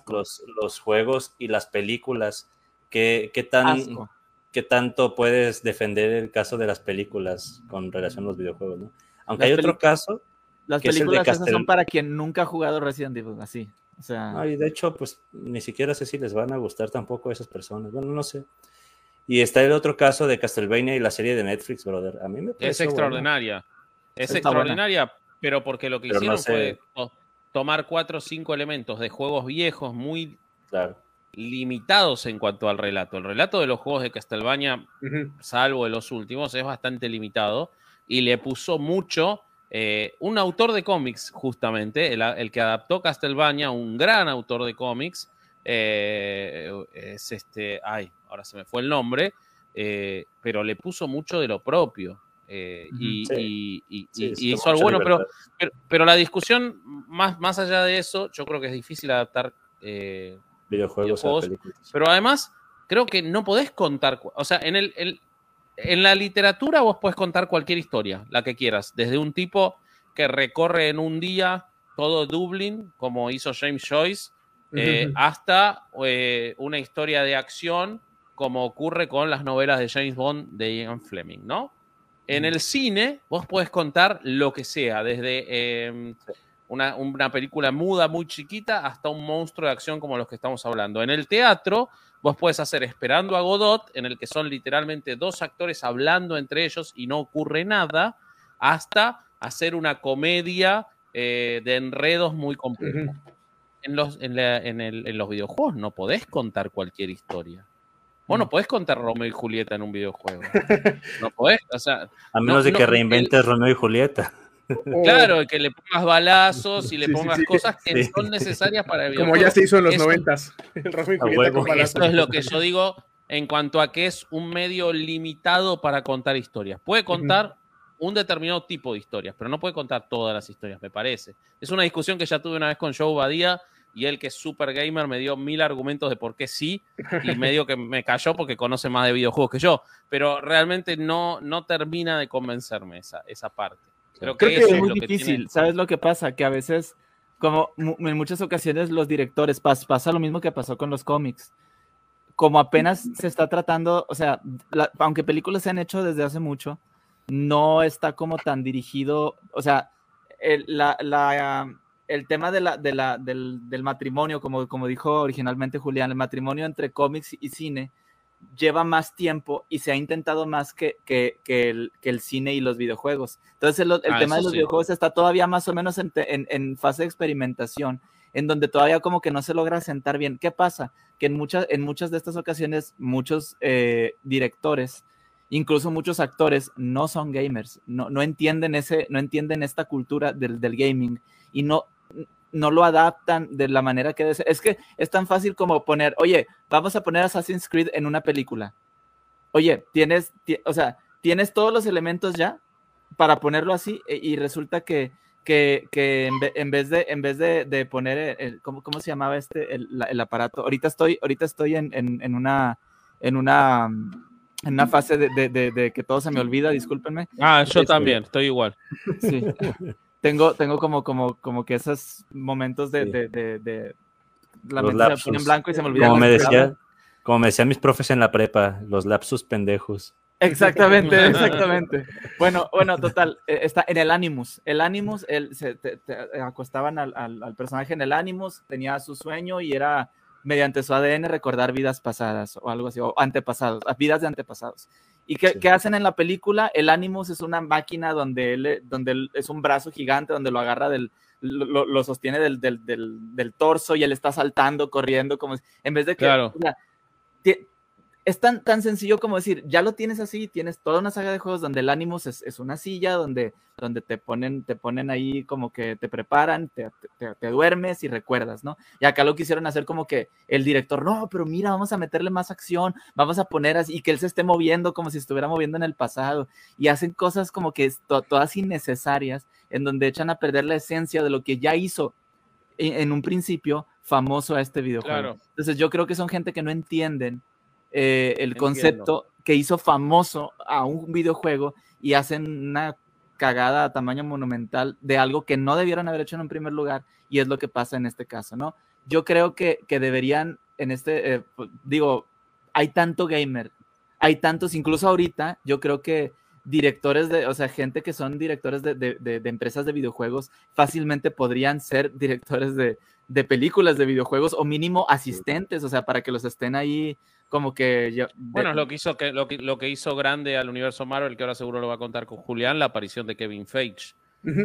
Los, los juegos y las películas, ¿qué, qué tan... ¿Qué tanto puedes defender el caso de las películas con relación a los videojuegos? ¿no? Aunque hay otro caso. Las películas esas son para quien nunca ha jugado Resident Evil, así. O sea... y de hecho, pues ni siquiera sé si les van a gustar tampoco a esas personas. Bueno, no sé. Y está el otro caso de Castlevania y la serie de Netflix, brother. A mí me Es extraordinaria. Es extraordinaria, pero porque lo que hicieron fue tomar cuatro o cinco elementos de juegos viejos muy limitados en cuanto al relato. El relato de los juegos de Castlevania, salvo de los últimos, es bastante limitado y le puso mucho. Eh, un autor de cómics, justamente, el, que adaptó Castlevania, un gran autor de cómics, eh, es este, ay, ahora se me fue el nombre, eh, pero le puso mucho de lo propio. Eh, y, hizo algo bueno, pero, pero, la discusión, más, más allá de eso, yo creo que es difícil adaptar videojuegos, a Pero además, creo que no podés contar, o sea, en, el, en la literatura vos podés contar cualquier historia, la que quieras, desde un tipo que recorre en un día todo Dublín, como hizo James Joyce, eh, hasta eh, una historia de acción, como ocurre con las novelas de James Bond de Ian Fleming, ¿no? En el cine, vos podés contar lo que sea, desde em, una, una, película muda muy chiquita hasta un monstruo de acción como los que estamos hablando. En el teatro, vos puedes hacer Esperando a Godot, en el que son literalmente dos actores hablando entre ellos y no ocurre nada, hasta hacer una comedia eh, de enredos muy compleja. en, los, en, los videojuegos no podés contar cualquier historia. Vos no podés contar Romeo y Julieta en un videojuego. No podés, o sea. A menos de que reinventes Romeo y Julieta. Claro, que le pongas balazos y le pongas cosas que son necesarias para el Como ya se hizo en los noventas. Esto es lo que yo digo en cuanto a que es un medio limitado para contar historias. Puede contar un determinado tipo de historias, pero no puede contar todas las historias, me parece. Es una discusión que ya tuve una vez con Joe Badía y él que es super gamer me dio mil argumentos de por qué sí y medio que me cayó porque conoce más de videojuegos que yo, pero realmente no, no termina de convencerme esa, esa parte. Creo que, es, muy difícil, ¿sabes lo que pasa? Que a veces, como en muchas ocasiones los directores, pasa lo mismo que pasó con los cómics, como apenas se está tratando, o sea, aunque películas se han hecho desde hace mucho, no está como tan dirigido, o sea, el, la, el tema de la, de la, del, del, matrimonio, como, como dijo originalmente Julián, el matrimonio entre cómics y cine lleva más tiempo y se ha intentado más que, que, que, el, que el, cine y los videojuegos. Entonces el, el ah, tema de los videojuegos está todavía más o menos en, en, en, fase de experimentación, en donde todavía como que no se logra sentar bien. ¿Qué pasa? Que en, muchas en muchas de estas ocasiones muchos eh, directores incluso muchos actores no son gamers, no, no entienden, ese, no entienden esta cultura del, del, gaming y no, no lo adaptan de la manera que Es que es tan fácil como poner, oye, vamos a poner Assassin's Creed en una película. Oye, tienes, o sea, tienes todos los elementos ya para ponerlo así e, y resulta que, que, que en, vez de, en vez de, de poner, el, ¿cómo, ¿cómo, se llamaba este, el, el, aparato? Ahorita estoy, ahorita estoy en, en, en una, en una en una fase de, de, de, que todo se me olvida, discúlpenme. Ah, yo este, también, estoy igual. Sí. tengo, tengo como, como, como que esos momentos de, de, la mente se pone en blanco y se me olvida. Como me, decía, como me decían mis profes en la prepa, los lapsus pendejos. Exactamente, exactamente. Bueno, bueno, total, eh, está en el Animus. El Animus, él, se, te, acostaban al, al, al, personaje en el Animus, tenía su sueño y era mediante su ADN recordar vidas pasadas o algo así, o antepasados, vidas de antepasados. ¿Y qué, ¿qué, hacen en la película? El Animus es una máquina donde él, donde él es un brazo gigante, donde lo agarra del, lo, lo sostiene del, del, del, del, torso y él está saltando, corriendo, como en vez de que... Claro. O sea, es tan, tan sencillo como decir, ya lo tienes así, tienes toda una saga de juegos donde el Animus es, es una silla, donde, donde te, ponen, te ponen ahí como que te preparan, te, te, te, duermes y recuerdas, ¿no? Y acá lo quisieron hacer como que el director, no, pero mira, vamos a meterle más acción, vamos a poner así, y que él se esté moviendo como si estuviera moviendo en el pasado, y hacen cosas como que to, todas innecesarias, en donde echan a perder la esencia de lo que ya hizo en, en un principio famoso a este videojuego. Claro. Entonces yo creo que son gente que no entienden eh, el concepto que hizo famoso a un videojuego y hacen una cagada a tamaño monumental de algo que no debieron haber hecho en un primer lugar y es lo que pasa en este caso, ¿no? Yo creo que, que deberían, en este, eh, digo, hay tanto gamer, hay tantos, incluso ahorita, yo creo que directores de, o sea, gente que son directores de, de, de empresas de videojuegos fácilmente podrían ser directores de, películas de videojuegos o mínimo asistentes, o sea, para que los estén ahí como que... Yo, bueno, lo que, hizo, que, lo, que, lo que hizo grande al universo Marvel, que ahora seguro lo va a contar con Julián, la aparición de Kevin Feige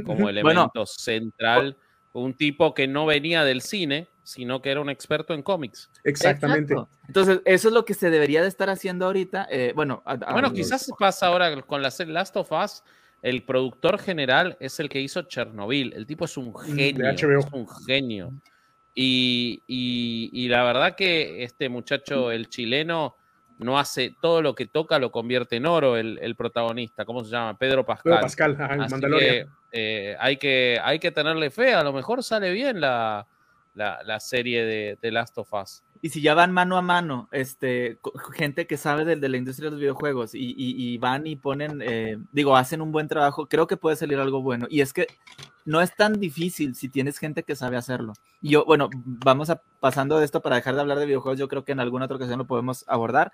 como elemento bueno, central, un tipo que no venía del cine, sino que era un experto en cómics. Exactamente. Exacto. Entonces, eso es lo que se debería de estar haciendo ahorita. Eh, bueno, a, a, bueno, quizás pasa ahora con la Last of Us. El productor general es el que hizo Chernobyl. El tipo es un genio. Es un genio. Y, y, y, la verdad que este muchacho, el chileno, no hace todo lo que toca, lo convierte en oro el, protagonista. ¿Cómo se llama? Pedro Pascal. Pedro Pascal, Mandalorian. Eh, hay, que, hay que tenerle fe, a lo mejor sale bien la, la, serie de, de, Last of Us. Y si ya van mano a mano, este, gente que sabe de, de la industria de los videojuegos y, y, van y ponen, eh, digo, hacen un buen trabajo, creo que puede salir algo bueno. Y es que no es tan difícil si tienes gente que sabe hacerlo. Y yo, bueno, vamos a, pasando de esto para dejar de hablar de videojuegos, yo creo que en alguna otra ocasión lo podemos abordar.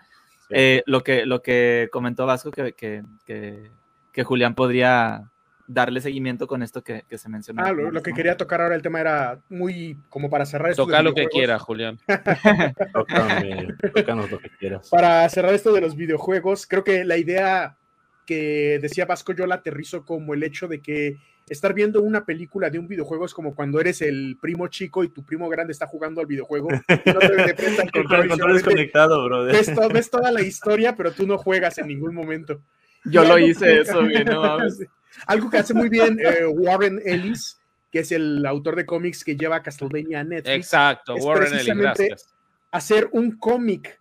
Eh, lo, que, lo que comentó Vasco, que, que, que, que Julián podría darle seguimiento con esto que, se mencionó. Ah, lo, que quería tocar ahora el tema era muy como para cerrar esto. Toca lo que quieras, Julián. Tócanos lo que quieras. Para cerrar esto de los videojuegos, creo que la idea que decía Vasco yo la aterrizo como el hecho de que estar viendo una película de un videojuego es como cuando eres el primo chico y tu primo grande está jugando al videojuego. Y no te el control. desconectado, brother. Ves, ves, toda la historia, pero tú no juegas en ningún momento. Yo lo hice eso, no Algo que hace muy bien eh, Warren Ellis, que es el autor de cómics que lleva Castlevania a Netflix. Exacto, Warren Ellis, gracias. Hacer un cómic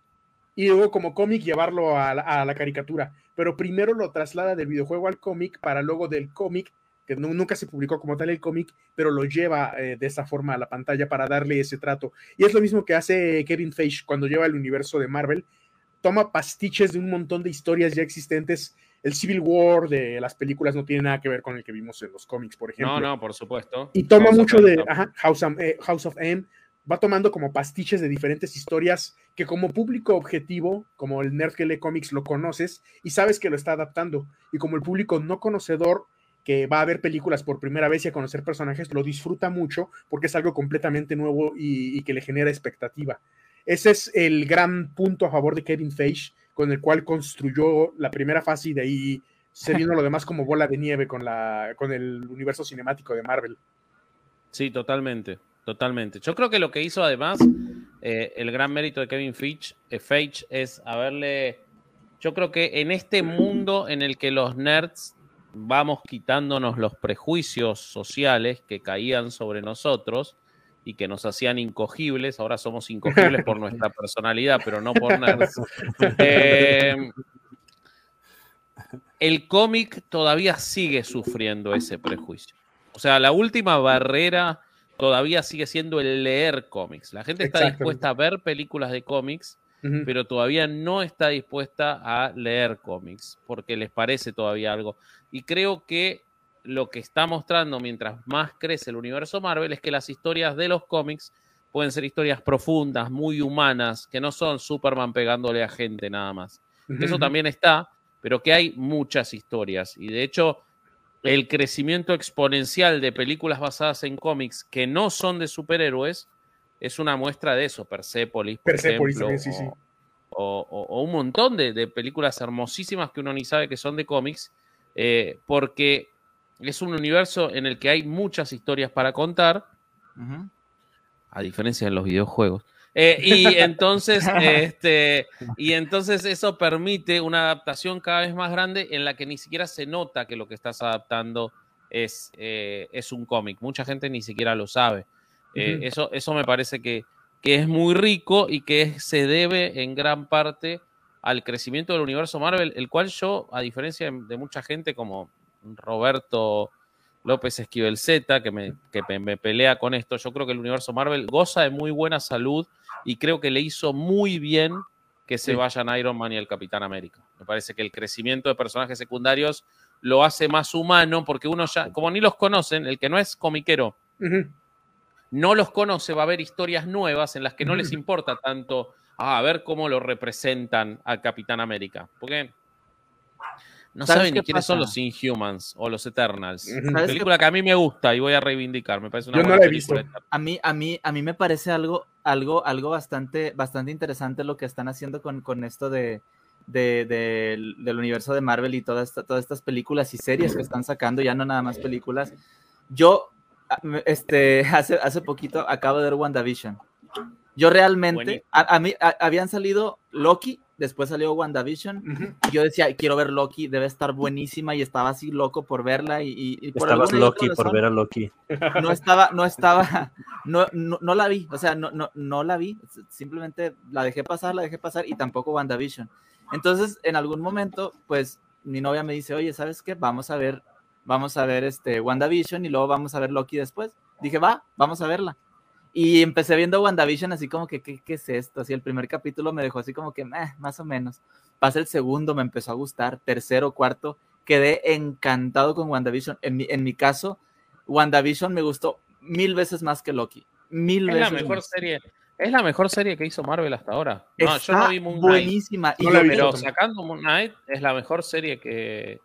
y luego como cómic llevarlo a la, caricatura, pero primero lo traslada del videojuego al cómic para luego del cómic, que nunca se publicó como tal el cómic, pero lo lleva eh, de esa forma a la pantalla para darle ese trato. Y es lo mismo que hace Kevin Feige cuando lleva el universo de Marvel, toma pastiches de un montón de historias ya existentes el Civil War de las películas no tiene nada que ver con el que vimos en los cómics, por ejemplo. No, no, por supuesto. Y toma mucho de House, of, eh, House of M, va tomando como pastiches de diferentes historias que como público objetivo, como el nerd que lee cómics, lo conoces y sabes que lo está adaptando. Y como el público no conocedor que va a ver películas por primera vez y a conocer personajes, lo disfruta mucho porque es algo completamente nuevo y, y que le genera expectativa. Ese es el gran punto a favor de Kevin Feige, con el cual construyó la primera fase y de ahí se vino lo demás como bola de nieve con, la, con el universo cinemático de Marvel. Sí, totalmente, totalmente. Yo creo que lo que hizo además eh, el gran mérito de Kevin eh, Feige es haberle, yo creo que en este mundo en el que los nerds vamos quitándonos los prejuicios sociales que caían sobre nosotros, y que nos hacían incogibles, ahora somos incogibles por nuestra personalidad, pero no por nerds. Eh, el cómic todavía sigue sufriendo ese prejuicio. O sea, la última barrera todavía sigue siendo el leer cómics. La gente está dispuesta a ver películas de cómics, pero todavía no está dispuesta a leer cómics, porque les parece todavía algo. Y creo que lo que está mostrando mientras más crece el universo Marvel es que las historias de los cómics pueden ser historias profundas, muy humanas, que no son Superman pegándole a gente nada más. Eso también está, pero que hay muchas historias. Y de hecho, el crecimiento exponencial de películas basadas en cómics que no son de superhéroes es una muestra de eso. Persepolis, por ejemplo, O, un montón de, películas hermosísimas que uno ni sabe que son de cómics, eh, porque es un universo en el que hay muchas historias para contar, a diferencia de los videojuegos. Eh, y entonces, este, y entonces eso permite una adaptación cada vez más grande en la que ni siquiera se nota que lo que estás adaptando es, eh, es un cómic. Mucha gente ni siquiera lo sabe. Eh, eso, eso me parece que, que, es muy rico y que se debe en gran parte al crecimiento del universo Marvel, el cual yo, a diferencia de mucha gente como Roberto López Esquivel Z, que, me, me pelea con esto. Yo creo que el universo Marvel goza de muy buena salud y creo que le hizo muy bien que se vayan Iron Man y el Capitán América. Me parece que el crecimiento de personajes secundarios lo hace más humano porque uno ya, como ni los conocen, el que no es comiquero, no los conoce, va a haber historias nuevas en las que no les importa tanto ah, a ver cómo lo representan al Capitán América. Porque no saben ni quiénes son los Inhumans o los Eternals. Una película que a mí me gusta y voy a reivindicar. Me parece una Yo no la he visto. A mí, a mí, a mí me parece algo, algo, algo bastante, bastante interesante lo que están haciendo con, con esto de, del universo de Marvel y todas, todas estas películas y series que están sacando, ya no nada más películas. Yo, este, hace, hace poquito acabo de ver WandaVision. Yo realmente, a, mí habían salido Loki después salió WandaVision, y yo decía, quiero ver Loki, debe estar buenísima, y estaba así loco por verla, y, por Estabas Loki por ver a Loki. No estaba, no estaba, no, no, la vi, o sea, no, no, no la vi, simplemente la dejé pasar, la dejé pasar, y tampoco WandaVision. Entonces, en algún momento, pues, mi novia me dice, oye, ¿sabes qué? Vamos a ver, vamos a ver este WandaVision, y luego vamos a ver Loki después. Dije, va, vamos a verla. Y empecé viendo WandaVision así como que, ¿qué, es esto? Así el primer capítulo me dejó así como que, más o menos. Pasa el segundo, me empezó a gustar, tercero, cuarto, quedé encantado con WandaVision. En mi, en mi caso, WandaVision me gustó mil veces más que Loki. Mil es veces. La mejor serie, es la mejor serie que hizo Marvel hasta ahora. No, yo no vi Moon Knight. Buenísima. Y pero sacando Moon Knight, es la mejor serie que,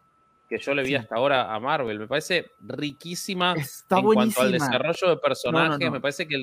que yo le vi hasta ahora a Marvel. Me parece riquísima está en cuanto al desarrollo de personajes. Me parece que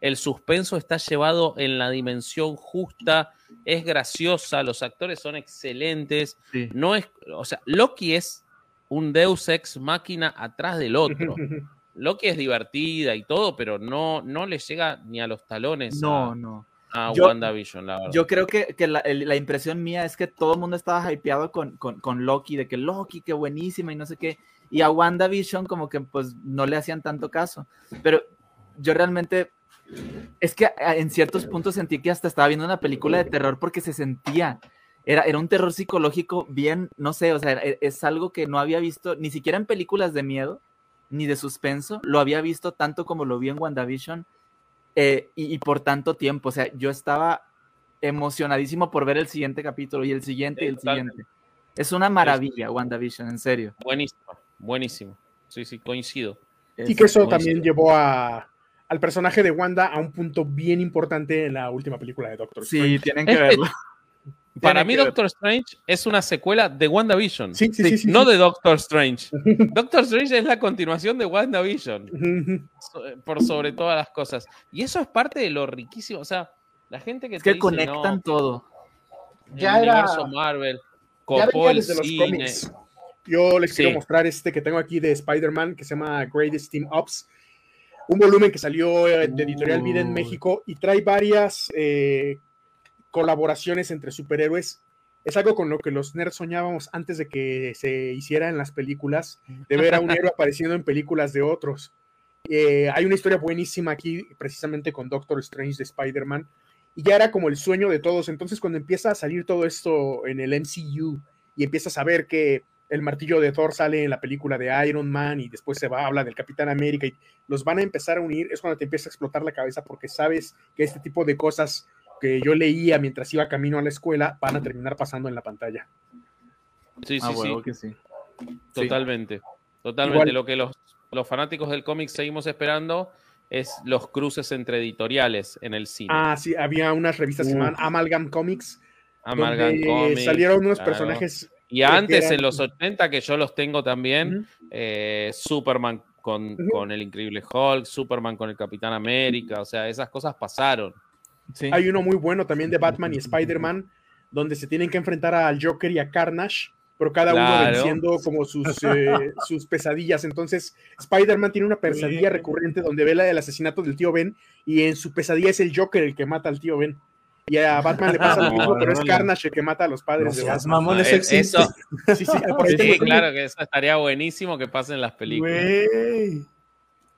el, suspenso está llevado en la dimensión justa, es graciosa, los actores son excelentes. No es, o sea, Loki es un Deus ex máquina atrás del otro. Loki es divertida y todo, pero no, no le llega ni a los talones. No, no a WandaVision, la verdad. Yo creo que, la, impresión mía es que todo el mundo estaba hypeado con, con, Loki, de que Loki, qué buenísima y no sé qué. Y a WandaVision como que pues no le hacían tanto caso. Pero yo realmente, es que en ciertos puntos sentí que hasta estaba viendo una película de terror porque se sentía. Era, era un terror psicológico bien, no sé, o sea, e, es algo que no había visto ni siquiera en películas de miedo ni de suspenso. Lo había visto tanto como lo vi en WandaVision eh, y, por tanto tiempo. O sea, yo estaba emocionadísimo por ver el siguiente capítulo y el siguiente y el siguiente. Es una maravilla, WandaVision, en serio. Buenísimo, buenísimo. Sí, sí, coincido. Y que eso también llevó a, al personaje de Wanda a un punto bien importante en la última película de Doctor Strange. Sí, tienen que verlo. Para mí, Doctor Strange es una secuela de WandaVision. Sí, sí, sí, no de Doctor Strange. Doctor Strange es la continuación de WandaVision. por sobre todas las cosas. Y eso es parte de lo riquísimo. O sea, la gente que. Es que conectan todo. Ya el universo Marvel. Copó el cine. Yo les quiero mostrar este que tengo aquí de Spider-Man que se llama Greatest Team Ups. Un volumen que salió eh, de Editorial Vida en México y trae varias eh, colaboraciones entre superhéroes es algo con lo que los nerds soñábamos antes de que se hiciera en las películas, de ver a un héroe apareciendo en películas de otros. Eh, hay una historia buenísima aquí, precisamente con Doctor Strange de Spider-Man, y ya era como el sueño de todos. Entonces, cuando empieza a salir todo esto en el MCU y empiezas a ver que el martillo de Thor sale en la película de Iron Man y después se va a hablar del Capitán América y los van a empezar a unir, es cuando te empieza a explotar la cabeza porque sabes que este tipo de cosas que yo leía mientras iba camino a la escuela van a terminar pasando en la pantalla. Sí, sí, ah, sí. Totalmente. Totalmente. Lo que los, los fanáticos del cómic seguimos esperando es los cruces entre editoriales en el cine. Ah, sí, había unas revistas que se llamaban Amalgam Comics. Amalgam Comics. Salieron unos personajes. Y antes, en los 80, que yo los tengo también, eh, Superman con, con el Increíble Hulk, Superman con el Capitán América, o sea, esas cosas pasaron. Hay uno muy bueno también de Batman y Spider-Man, donde se tienen que enfrentar al Joker y a Carnage, pero cada uno venciendo como sus, eh, sus pesadillas. Entonces, Spider-Man tiene una pesadilla recurrente donde ve la del asesinato del tío Ben y en su pesadilla es el Joker el que mata al tío Ben. Y a Batman le pasa lo mismo, pero es Carnage el que mata a los padres de Batman. Mamones eso, sí, sí, claro que eso estaría buenísimo que pase en las películas.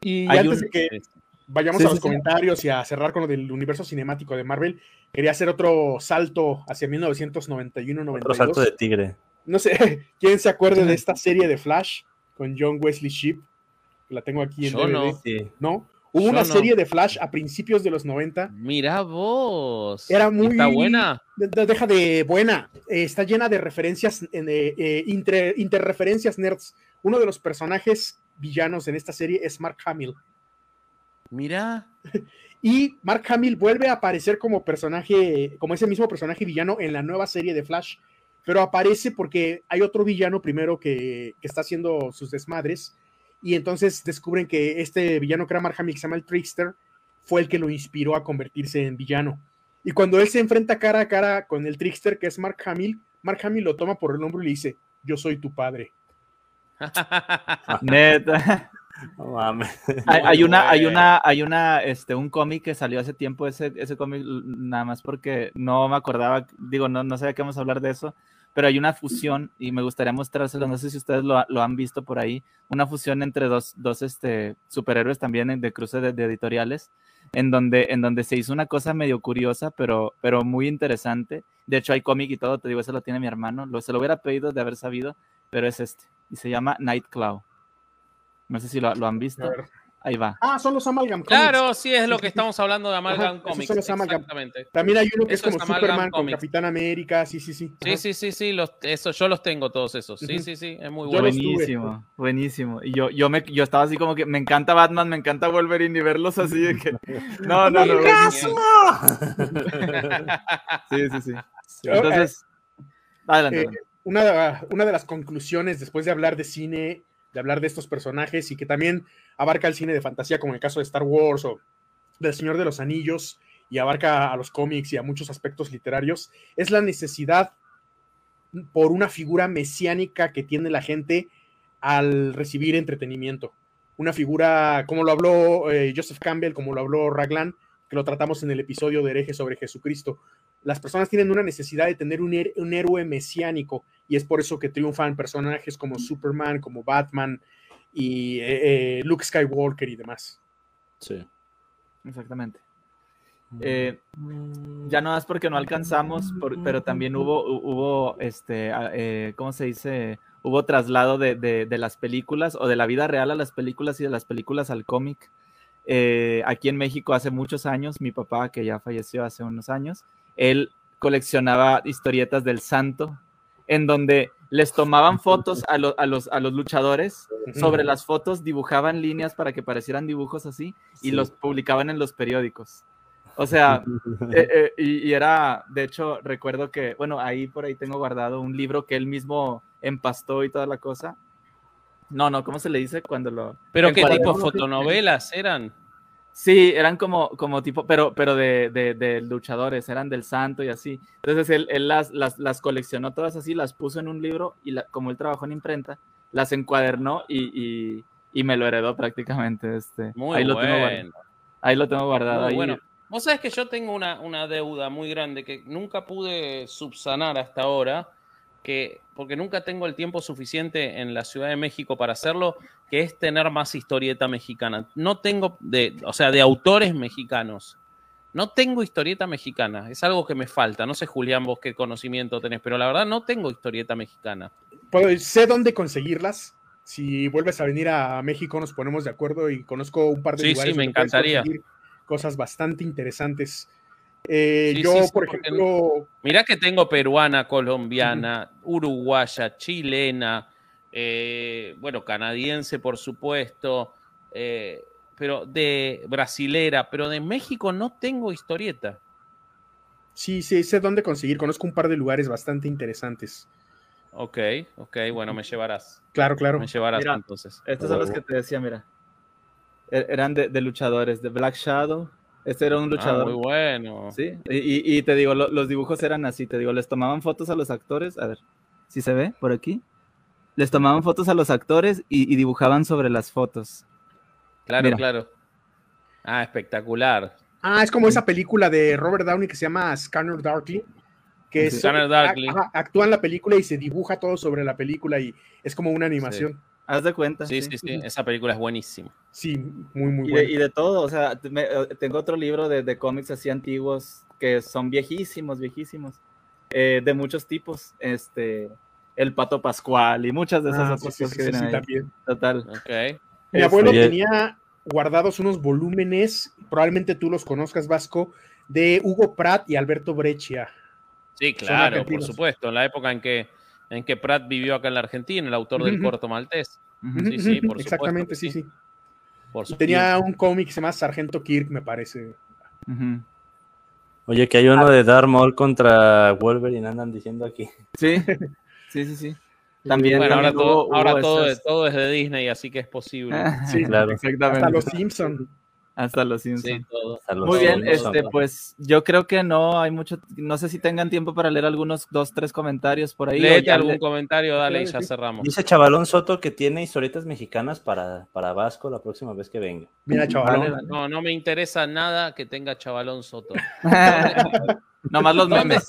Y antes de que vayamos a los comentarios y a cerrar con lo del universo cinemático de Marvel, quería hacer otro salto hacia 1991-92. Otro salto de tigre. No sé, ¿quién se acuerda de esta serie de Flash con John Wesley Shipp? La tengo aquí en DVD. No. Hubo una serie de Flash a principios de los 90. Mira vos. Era muy. ¿Está buena? Deja de buena. Eh, está llena de referencias, eh, eh, interreferencias nerds. Uno de los personajes villanos en esta serie es Mark Hamill. Mira. Y Mark Hamill vuelve a aparecer como personaje, como ese mismo personaje villano en la nueva serie de Flash, pero aparece porque hay otro villano primero que, está haciendo sus desmadres, y entonces descubren que este villano que era Mark Hamill, que se llama el Trickster, fue el que lo inspiró a convertirse en villano. Y cuando él se enfrenta cara a cara con el Trickster, que es Mark Hamill, Mark Hamill lo toma por el hombro y le dice, yo soy tu padre. Neta. Hay, una, hay una, hay una, este, un cómic que salió hace tiempo, ese, ese cómic, nada más porque no me acordaba, digo, no, no sabía que vamos a hablar de eso, pero hay una fusión y me gustaría mostrárselo, no sé si ustedes lo, lo han visto por ahí, una fusión entre dos, dos este, superhéroes también de cruce de, editoriales, en donde, en donde se hizo una cosa medio curiosa, pero, pero muy interesante. De hecho, hay cómic y todo, te digo, ese lo tiene mi hermano, lo, se lo hubiera pedido de haber sabido, pero es este, y se llama Nightclaw. No sé si lo, lo han visto. Ahí va. Ah, son los Amalgam Comics. Claro, sí, es lo que estamos hablando de Amalgam Comics. Son los Amalgam. Exactamente. También hay uno que es como Superman con Capitán América, sí, sí, sí. Sí, sí, sí, sí, los, eso, yo los tengo todos esos. Sí, sí, sí, es muy bueno. Buenísimo, buenísimo. Y yo, yo, me, yo estaba así como que me encanta Batman, me encanta Wolverine y verlos así de que... No, no, no. sí, sí, sí. Entonces, adelante. Eh, una, una de las conclusiones después de hablar de cine de hablar de estos personajes y que también abarca el cine de fantasía, como en el caso de Star Wars o del Señor de los Anillos, y abarca a los cómics y a muchos aspectos literarios, es la necesidad por una figura mesiánica que tiene la gente al recibir entretenimiento. Una figura, como lo habló eh, Joseph Campbell, como lo habló Raglan, que lo tratamos en el episodio de hereje sobre Jesucristo. Las personas tienen una necesidad de tener un, un héroe mesiánico y es por eso que triunfan personajes como Superman, como Batman y eh, eh, Luke Skywalker y demás. Sí. Exactamente. Eh, ya no es porque no alcanzamos, pero también hubo, hubo este, ¿cómo se dice? Hubo traslado de, las películas o de la vida real a las películas y de las películas al cómic. aquí en México hace muchos años, mi papá, que ya falleció hace unos años, él coleccionaba historietas del santo en donde les tomaban fotos a, los, a los luchadores, sobre las fotos dibujaban líneas para que parecieran dibujos así y los publicaban en los periódicos. O sea, eh, eh, y, era, de hecho, recuerdo que, bueno, ahí por ahí tengo guardado un libro que él mismo empastó y toda la cosa. No, no, ¿cómo se le dice cuando lo... ¿Pero qué tipo de fotonovelas eran? Sí, eran como, como tipo, pero, pero de, de, luchadores, eran del santo y así. Entonces él, él las, las, las, coleccionó todas así, las puso en un libro y como él trabajó en imprenta, las encuadernó y, y, y me lo heredó prácticamente. Este. Muy ahí, bueno. lo tengo, ahí lo tengo guardado. ahí. bueno. Vos sabés que yo tengo una, una deuda muy grande que nunca pude subsanar hasta ahora que, porque nunca tengo el tiempo suficiente en la Ciudad de México para hacerlo, que es tener más historieta mexicana. No tengo, de, o sea, de autores mexicanos. No tengo historieta mexicana, es algo que me falta. No sé, Julián, vos qué conocimiento tenés, pero la verdad no tengo historieta mexicana. Pues sé dónde conseguirlas. Si vuelves a venir a México, nos ponemos de acuerdo y conozco un par de sí, lugares. Sí, me encantaría. Cosas bastante interesantes. Eh, yo, por ejemplo. Mira que tengo peruana, colombiana, uruguaya, chilena, eh, bueno, canadiense, por supuesto, eh, pero de brasilera, pero de México no tengo historieta. Sí, sí, sé dónde conseguir. Conozco un par de lugares bastante interesantes. Ok, ok, bueno, me llevarás. Claro, claro. Me llevarás entonces. Estos son los que te decía, mira. E-, eran de, de luchadores, de Black Shadow, este era un ah, luchador. muy bueno. Sí, y, te digo, los dibujos eran así, te digo, les tomaban fotos a los actores, a ver, si se ve por aquí, les tomaban fotos a los actores y, dibujaban sobre las fotos. Claro, claro. Ah, espectacular. Ah, es como esa película de Robert Downey que se llama Scanner Darkly, que es, Darkly. actúa en la película y se dibuja todo sobre la película y es como una animación. Haz de cuenta. Sí, sí, sí, Esa película es buenísima. Sí, muy, muy buena. Y de, todo, o sea, eh, tengo otro libro de, cómics así antiguos que son viejísimos, viejísimos, eh, de muchos tipos. Este, El Pato Pascual y muchas de esas ah, otras cosas que vienen ahí. También. Total. Okay. Mi abuelo tenía guardados unos volúmenes, probablemente tú los conozcas, Vasco, de Hugo Pratt y Alberto Breccia. Sí, claro, por supuesto, en la época en que en que Pratt vivió acá en la Argentina, el autor del corto maltés. Sí, sí, por Exactamente, sí, sí. Tenía un cómic que se llama Sargento Kirk, me parece. Oye, que hay uno de Darth Maul contra Wolverine, andan diciendo aquí. Sí, sí, sí, sí. También, bueno, ahora, todo, ahora todo, todo, es de Disney, así que es posible. sí, claro. Exactamente. Hasta los Simpsons. Hasta los Simpsons. Muy bien, este, pues yo creo que no hay mucho, no sé si tengan tiempo para leer algunos dos, tres comentarios por ahí. Léete algún comentario, dale y ya cerramos. Dice Chavalón Soto que tiene historietas mexicanas para, para Vasco la próxima vez que venga. Mira, Chavalón. No, no me interesa nada que tenga Chavalón Soto. Nomás los memes.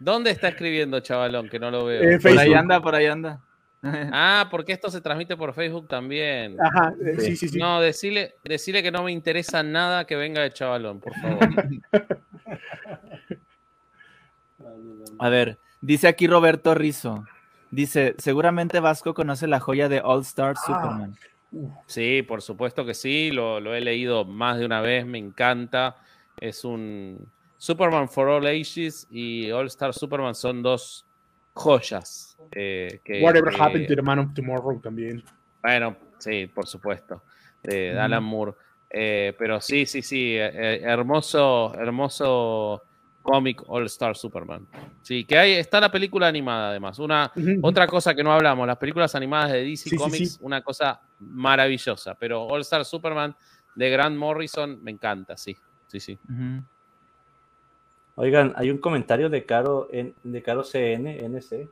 ¿Dónde está escribiendo Chavalón? Que no lo veo. Eh, por ahí anda, por ahí anda. Ah, porque esto se transmite por Facebook también. Ajá, eh, sí, sí, sí. No, decirle, decirle que no me interesa nada que venga de chavalón, por favor. A ver, dice aquí Roberto Rizo. Dice, seguramente Vasco conoce la joya de All Star ah. Superman. Sí, por supuesto que sí, lo, lo, he leído más de una vez, me encanta. Es un Superman for All Ages y All Star Superman son dos joyas. Eh, Whatever Happened to the Man of Tomorrow también. Bueno, sí, por supuesto. De Alan Moore. Eh, pero sí, sí, sí. Eh, hermoso, hermoso cómic All Star Superman. Sí, que hay, está la película animada además. Una, Otra cosa que no hablamos, las películas animadas de DC Comics, una cosa maravillosa. Pero All Star Superman de Grant Morrison me encanta, sí. Sí, sí. Oigan, hay un comentario de Caro, de Caro CN, NC.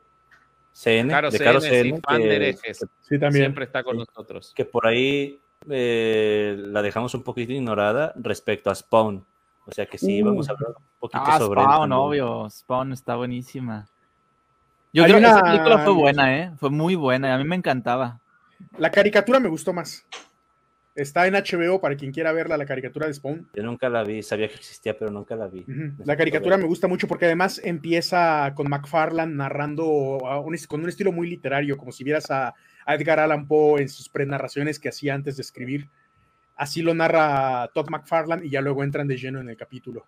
CN, Caro de Caro CN, que, sí, también. siempre está con nosotros. Que por ahí eh, la dejamos un poquito ignorada respecto a Spawn. O sea que sí, vamos a hablar un poquito ah, sobre Spawn, obvio. Spawn está buenísima. Yo creo que esa película fue buena, ¿eh? Fue muy buena. A mí me encantaba. La caricatura me gustó más. Está en HBO para quien quiera verla, la caricatura de Spawn. Yo nunca la vi, sabía que existía, pero nunca la vi. La caricatura me gusta mucho porque además empieza con McFarlane narrando con un estilo muy literario, como si vieras a, Edgar Allan Poe en sus pre-narraciones que hacía antes de escribir. Así lo narra Todd McFarlane y ya luego entran de lleno en el capítulo.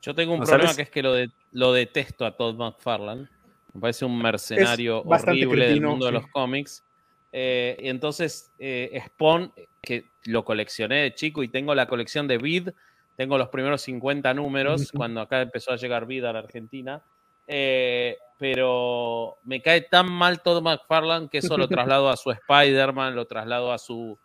Yo tengo un problema que es que lo, de, lo detesto a Todd McFarlane. Me parece un mercenario horrible del mundo de los cómics. Eh, y entonces eh, Spawn, que lo coleccioné de chico y tengo la colección de Vid, tengo los primeros 50 números, cuando acá empezó a llegar Vid a la Argentina, eh, pero me cae tan mal todo McFarlane que eso lo traslado a su Spider-Man, lo traslado a su,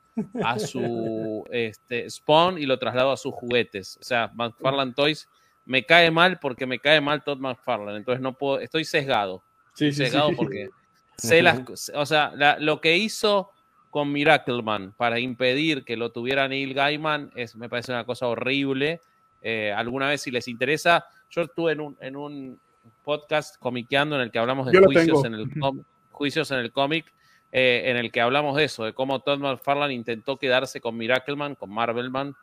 a su este, Spawn y lo traslado a sus juguetes. O sea, McFarlane Toys me cae mal porque me cae mal Todd McFarlane, entonces no puedo, estoy sesgado. Sí, sesgado porque sé las, o sea, lo que hizo con Miracleman para impedir que lo tuviera Neil Gaiman es, me parece una cosa horrible. Eh, alguna vez, si les interesa, yo estuve en un, en un podcast comiqueando en el que hablamos de juicios en, el juicios en el cómic, eh, en el que hablamos de eso, de cómo Todd McFarlane intentó quedarse con Miracleman, con Marvelman,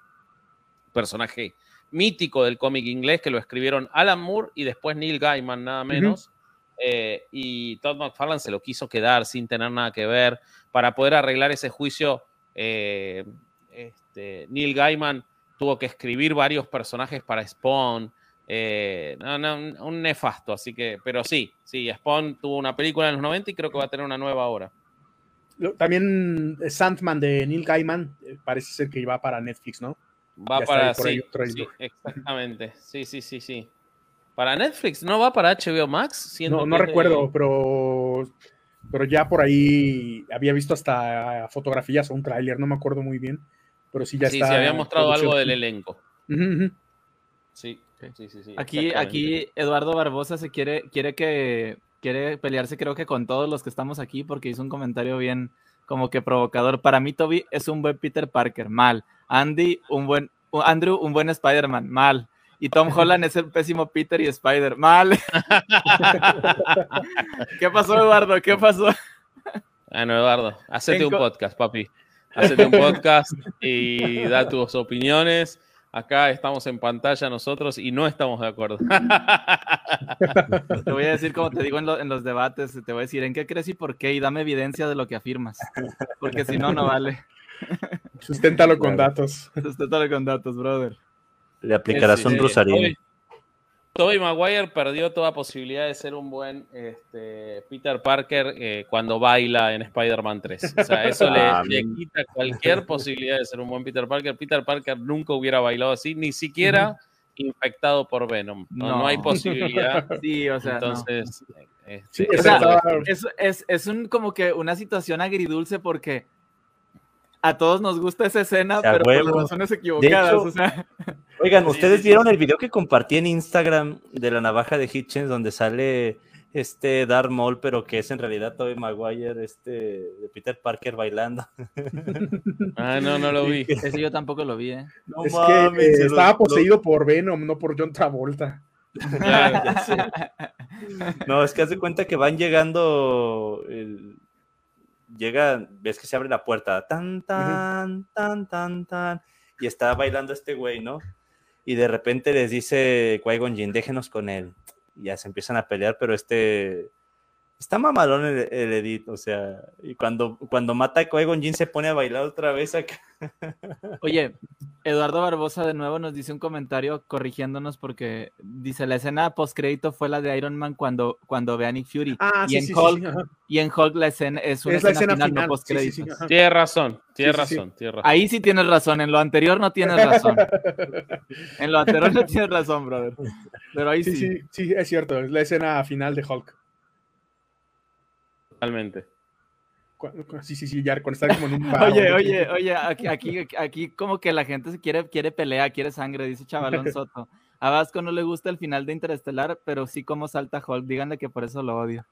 personaje mítico del cómic inglés que lo escribieron Alan Moore y después Neil Gaiman, nada menos. Eh, y Todd McFarlane se lo quiso quedar sin tener nada que ver. Para poder arreglar ese juicio, eh, este, Neil Gaiman tuvo que escribir varios personajes para Spawn. Eh, un nefasto, así que, pero sí, sí, Spawn tuvo una película en los 90 y creo que va a tener una nueva ahora. También Sandman de Neil Gaiman parece ser que va para Netflix, ¿no? Va para, sí, sí, exactamente, sí, sí, sí, sí. ¿Para Netflix? ¿No va para HBO Max? No, no recuerdo, pero, pero ya por ahí había visto hasta fotografías o un tráiler, no me acuerdo muy bien, pero sí ya está. Sí, se había mostrado algo del elenco. Sí, sí, sí, sí. Aquí, aquí Eduardo Barbosa se quiere, quiere que quiere pelearse creo que con todos los que estamos aquí porque hizo un comentario bien como que provocador. Para mí Toby es un buen Peter Parker, mal. Andy, un buen Andrew, un buen Spider-Man, mal y Tom Holland es el pésimo Peter y Spider. Mal. ¿Qué pasó, Eduardo? ¿Qué pasó? Bueno, Eduardo, hacete un podcast, papi. Hacete un podcast y da tus opiniones. Acá estamos en pantalla nosotros y no estamos de acuerdo. Te voy a decir, como te digo en, en, los debates, te voy a decir en qué crees y por qué y dame evidencia de lo que afirmas. Porque si no, no vale. Susténtalo con datos. Susténtalo con datos, brother. Le aplicarás un rosario. Toby, Maguire perdió toda posibilidad de ser un buen este, Peter Parker eh, cuando baila en Spider-Man 3. O sea, eso le, ah, quita cualquier posibilidad de ser un buen Peter Parker. Peter Parker nunca hubiera bailado así, ni siquiera infectado por Venom. No, hay posibilidad. Sí, o sea, entonces. Este, es, es, es un, como que una situación agridulce porque a todos nos gusta esa escena, pero por las razones equivocadas. o sea. Oigan, ¿ustedes vieron el video que compartí en Instagram de la navaja de Hitchens donde sale este Darth Maul, pero que es en realidad Tobey Maguire, este de Peter Parker bailando? Ah, no, no lo vi. Ese yo tampoco lo vi, ¿eh? es que estaba poseído por Venom, no por John Travolta. no, es que haz de cuenta que van llegando el, llega, ves que se abre la puerta, tan, tan, tan, tan, tan, y está bailando este güey, ¿no? Y de repente les dice Qui-Gon Jinn, déjenos con él. Y ya se empiezan a pelear, pero este, Está mamalón el, el, edit, o sea, y cuando, cuando mata a Qui-Gon Jinn se pone a bailar otra vez acá. Oye, Eduardo Barbosa de nuevo nos dice un comentario corrigiéndonos porque dice la escena post crédito fue la de Iron Man cuando, cuando ve a Nick Fury. Ah, y, sí, en Hulk, y en Hulk la escena es una escena, final, no post crédito. Tienes razón, tienes razón, tienes razón. Ahí sí tienes razón, en lo anterior no tienes razón. en lo anterior no tienes razón, brother. Pero ahí sí. Sí, sí, es cierto, es la escena final de Hulk. Totalmente. Sí, sí, sí, ya cuando está como en un bar. Oye, oye, oye, aquí, aquí, aquí como que la gente se quiere, quiere pelea, quiere sangre, dice Chavalón Soto. A Vasco no le gusta el final de Interestelar, pero sí como salta Hulk. Díganle que por eso lo odio.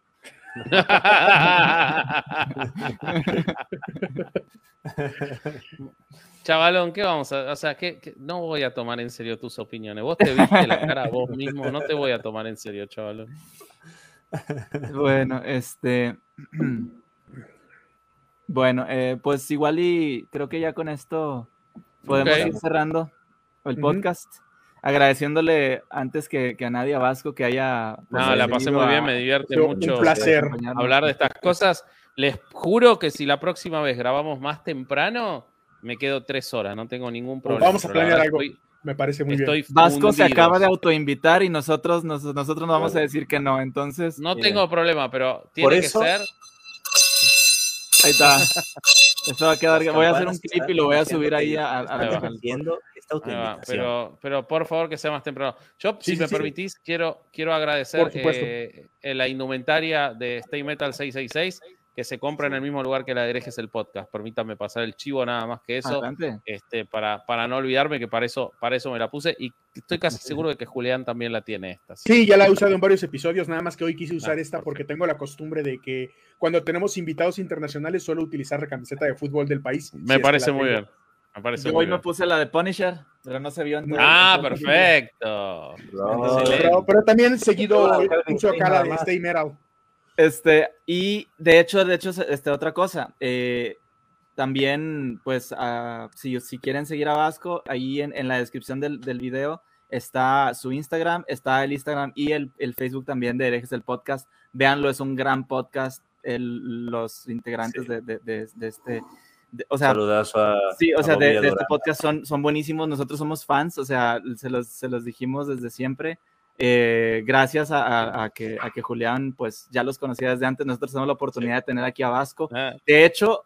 Chavalón, ¿qué vamos a...? O sea, que no voy a tomar en serio tus opiniones. Vos te viste la cara a vos mismo, no te voy a tomar en serio, chavalón. Bueno, este. Bueno, eh, pues igual y creo que ya con esto podemos ir cerrando el podcast. Agradeciéndole antes que, a nadie a Vasco que haya. Pues, no, la pasé muy bien, me divierte mucho. Un placer hablar de estas cosas. Les juro que si la próxima vez grabamos más temprano, me quedo tres horas, no tengo ningún problema. Vamos a planear algo. Me parece muy bien. Vasco se acaba de autoinvitar y nosotros, nosotros no vamos a decir que no, entonces. No tengo problema, pero tiene que ser. Ahí está. Esto va a quedar. Voy a hacer un clip y lo voy a subir ahí a, pero, pero por favor que sea más temprano. Yo, si me permitís, quiero, quiero agradecer eh, la indumentaria de Stay Metal 666 que se compra en el mismo lugar que la Herejes el podcast. Permítanme pasar el chivo nada más que eso. Este, para, para no olvidarme que para eso, para eso me la puse. Y estoy casi seguro de que Julián también la tiene esta. Sí, ya la he usado en varios episodios, nada más que hoy quise usar esta porque tengo la costumbre de que cuando tenemos invitados internacionales suelo utilizar la camiseta de fútbol del país. Me parece muy bien. Me parece hoy me puse la de Punisher, pero no se vio en Ah, perfecto. Pero, también seguido uso acá la de Stay Metal. Este, y de hecho, de hecho, este, otra cosa, eh, también, pues, uh, si, si, quieren seguir a Vasco, ahí en, en la descripción del, del, video está su Instagram, está el Instagram y el, el, Facebook también de Herejes del Podcast. Véanlo, es un gran podcast. El, los integrantes sí. de, de, de, este. o sea, a, sí, o sea, de, este podcast son, son buenísimos. Nosotros somos fans, o sea, se los, se los dijimos desde siempre. Eh, gracias a, a, que, a que Julián, pues ya los conocía desde antes, nosotros tenemos la oportunidad de tener aquí a Vasco. Ah. De hecho,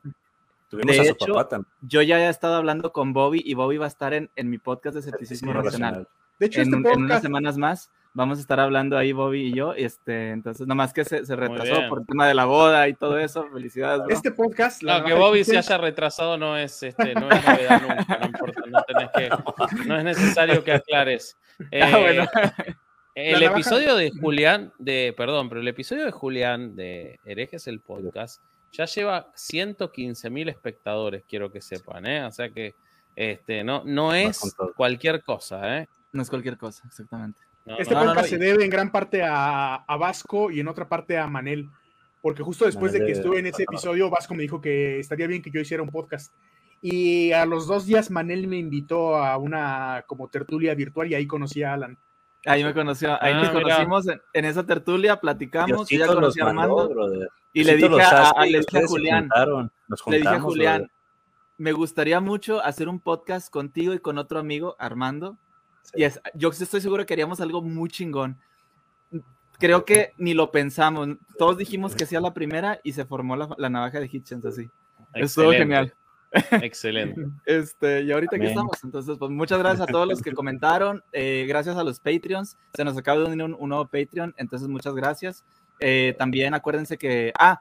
de hecho yo ya he estado hablando con Bobby y Bobby va a estar en, en mi podcast de escepticismo racional. De hecho, en, este podcast... en, unas semanas más vamos a estar hablando ahí Bobby y yo, este, entonces nomás que se, se retrasó por el tema de la boda y todo eso, felicidades. Bro. Este podcast... No, que Bobby se haya retrasado no es, este, no es novedad nunca, no importa, no, tenés que, no es necesario que aclares. Eh, ah, bueno. El episodio de Julián, de, perdón, pero el episodio de Julián de Herejes el podcast ya lleva 115 mil espectadores, quiero que sepan, ¿eh? O sea que este, no, no es cualquier cosa, ¿eh? No es cualquier cosa, exactamente. No, este no, podcast no, se debe en gran parte a, a, Vasco y en otra parte a Manel, porque justo después Manel de que estuve en ese episodio, Vasco me dijo que estaría bien que yo hiciera un podcast. Y a los dos días Manel me invitó a una como tertulia virtual y ahí conocí a Alan. Ahí me conoció, ahí ah, nos conocimos en, en, esa tertulia, platicamos, y ya conocí a Armando. Y le dije, a, a, le dije a, Julián, le dije a Julián, brother. me gustaría mucho hacer un podcast contigo y con otro amigo, Armando. Sí. Y es, yo estoy seguro que haríamos algo muy chingón. Creo que ni lo pensamos. Todos dijimos que sí a la primera y se formó la, la navaja de Hitchens así. Estuvo genial. Excelente. Este, y ahorita aquí estamos. Entonces, pues muchas gracias a todos los que comentaron. Eh, gracias a los Patreons. Se nos acaba de unir un, un nuevo Patreon. Entonces, muchas gracias. Eh, también acuérdense que, ah,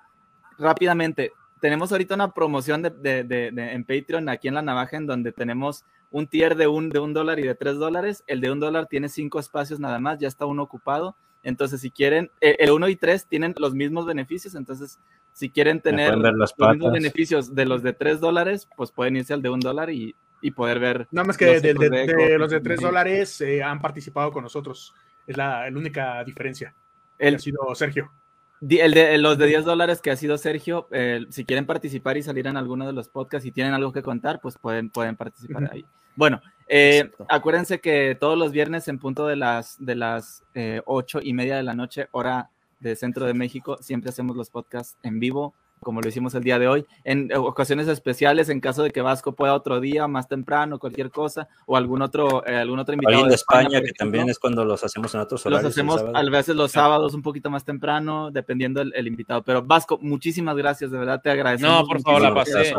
rápidamente, tenemos ahorita una promoción de, en Patreon aquí en la navaja en donde tenemos un tier de un, de un dólar y de tres dólares. El de un dólar tiene cinco espacios nada más, ya está uno ocupado. Entonces, si quieren, eh, el uno y tres tienen los mismos beneficios. Entonces, si quieren tener los mismos beneficios de los de tres dólares, pues pueden irse al de un dólar y, poder ver. Nada más que de, los de tres dólares eh, han participado con nosotros. Es la, única diferencia. Él ha sido Sergio. El de, los de 10 dólares que ha sido Sergio, eh, si quieren participar y salir en alguno de los podcasts y tienen algo que contar, pues pueden, pueden participar ahí. Bueno, eh, acuérdense que todos los viernes en punto de las, de las eh, ocho y media de la noche, hora de Centro de México, siempre hacemos los podcasts en vivo como lo hicimos el día de hoy, en ocasiones especiales, en caso de que Vasco pueda otro día, más temprano, cualquier cosa, o algún otro, eh, algún otro invitado. de España, que también es cuando los hacemos en otros horarios. Los hacemos a veces los sábados un poquito más temprano, dependiendo el, invitado. Pero Vasco, muchísimas gracias, de verdad te agradecemos. No, por favor, la pasé.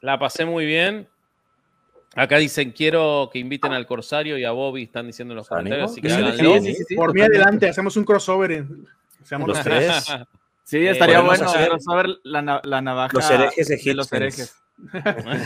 La pasé muy bien. Acá dicen, quiero que inviten al Corsario y a Bobby, están diciendo en los comentarios. Por mí adelante, hacemos un crossover. seamos los tres. Sí, eh, estaría bueno saber la, la, navaja los herejes de los herejes.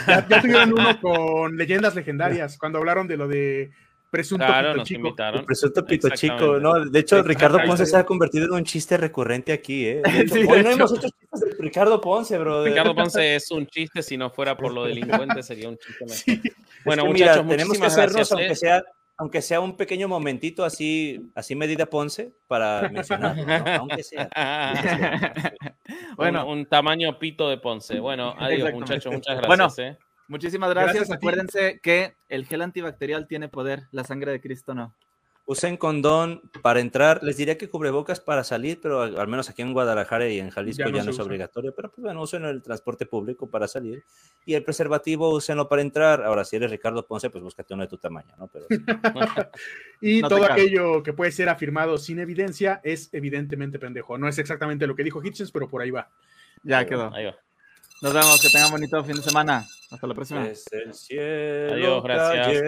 ya, ya, tuvieron uno con leyendas legendarias, cuando hablaron de lo de presunto pito chico. El presunto pito chico, ¿no? De hecho, Ricardo Ponce se ha convertido en un chiste recurrente aquí, ¿eh? hoy no hemos hecho chistes de Ricardo Ponce, bro. Ricardo Ponce es un chiste, si no fuera por lo delincuente sería un chiste Bueno, muchachos, tenemos que hacernos, aunque ¿eh? sea aunque sea un pequeño momentito así, así medida Ponce para mencionar, aunque sea. bueno, un, tamaño pito de Ponce. Bueno, adiós muchachos, muchas gracias. Bueno, ¿eh? Muchísimas gracias. Acuérdense que el gel antibacterial tiene poder, la sangre de Cristo no usen condón para entrar. Les diría que cubrebocas para salir, pero al menos aquí en Guadalajara y en Jalisco ya no, es obligatorio. Pero pues bueno, usen el transporte público para salir. Y el preservativo, úsenlo para entrar. Ahora, si eres Ricardo Ponce, pues búscate uno de tu tamaño, ¿no? Pero... y todo aquello que puede ser afirmado sin evidencia es evidentemente pendejo. No es exactamente lo que dijo Hitchens, pero por ahí va. Ya quedó. Ahí va. Nos vemos, que tengan bonito fin de semana. Hasta la próxima. Es el cielo Adiós, gracias.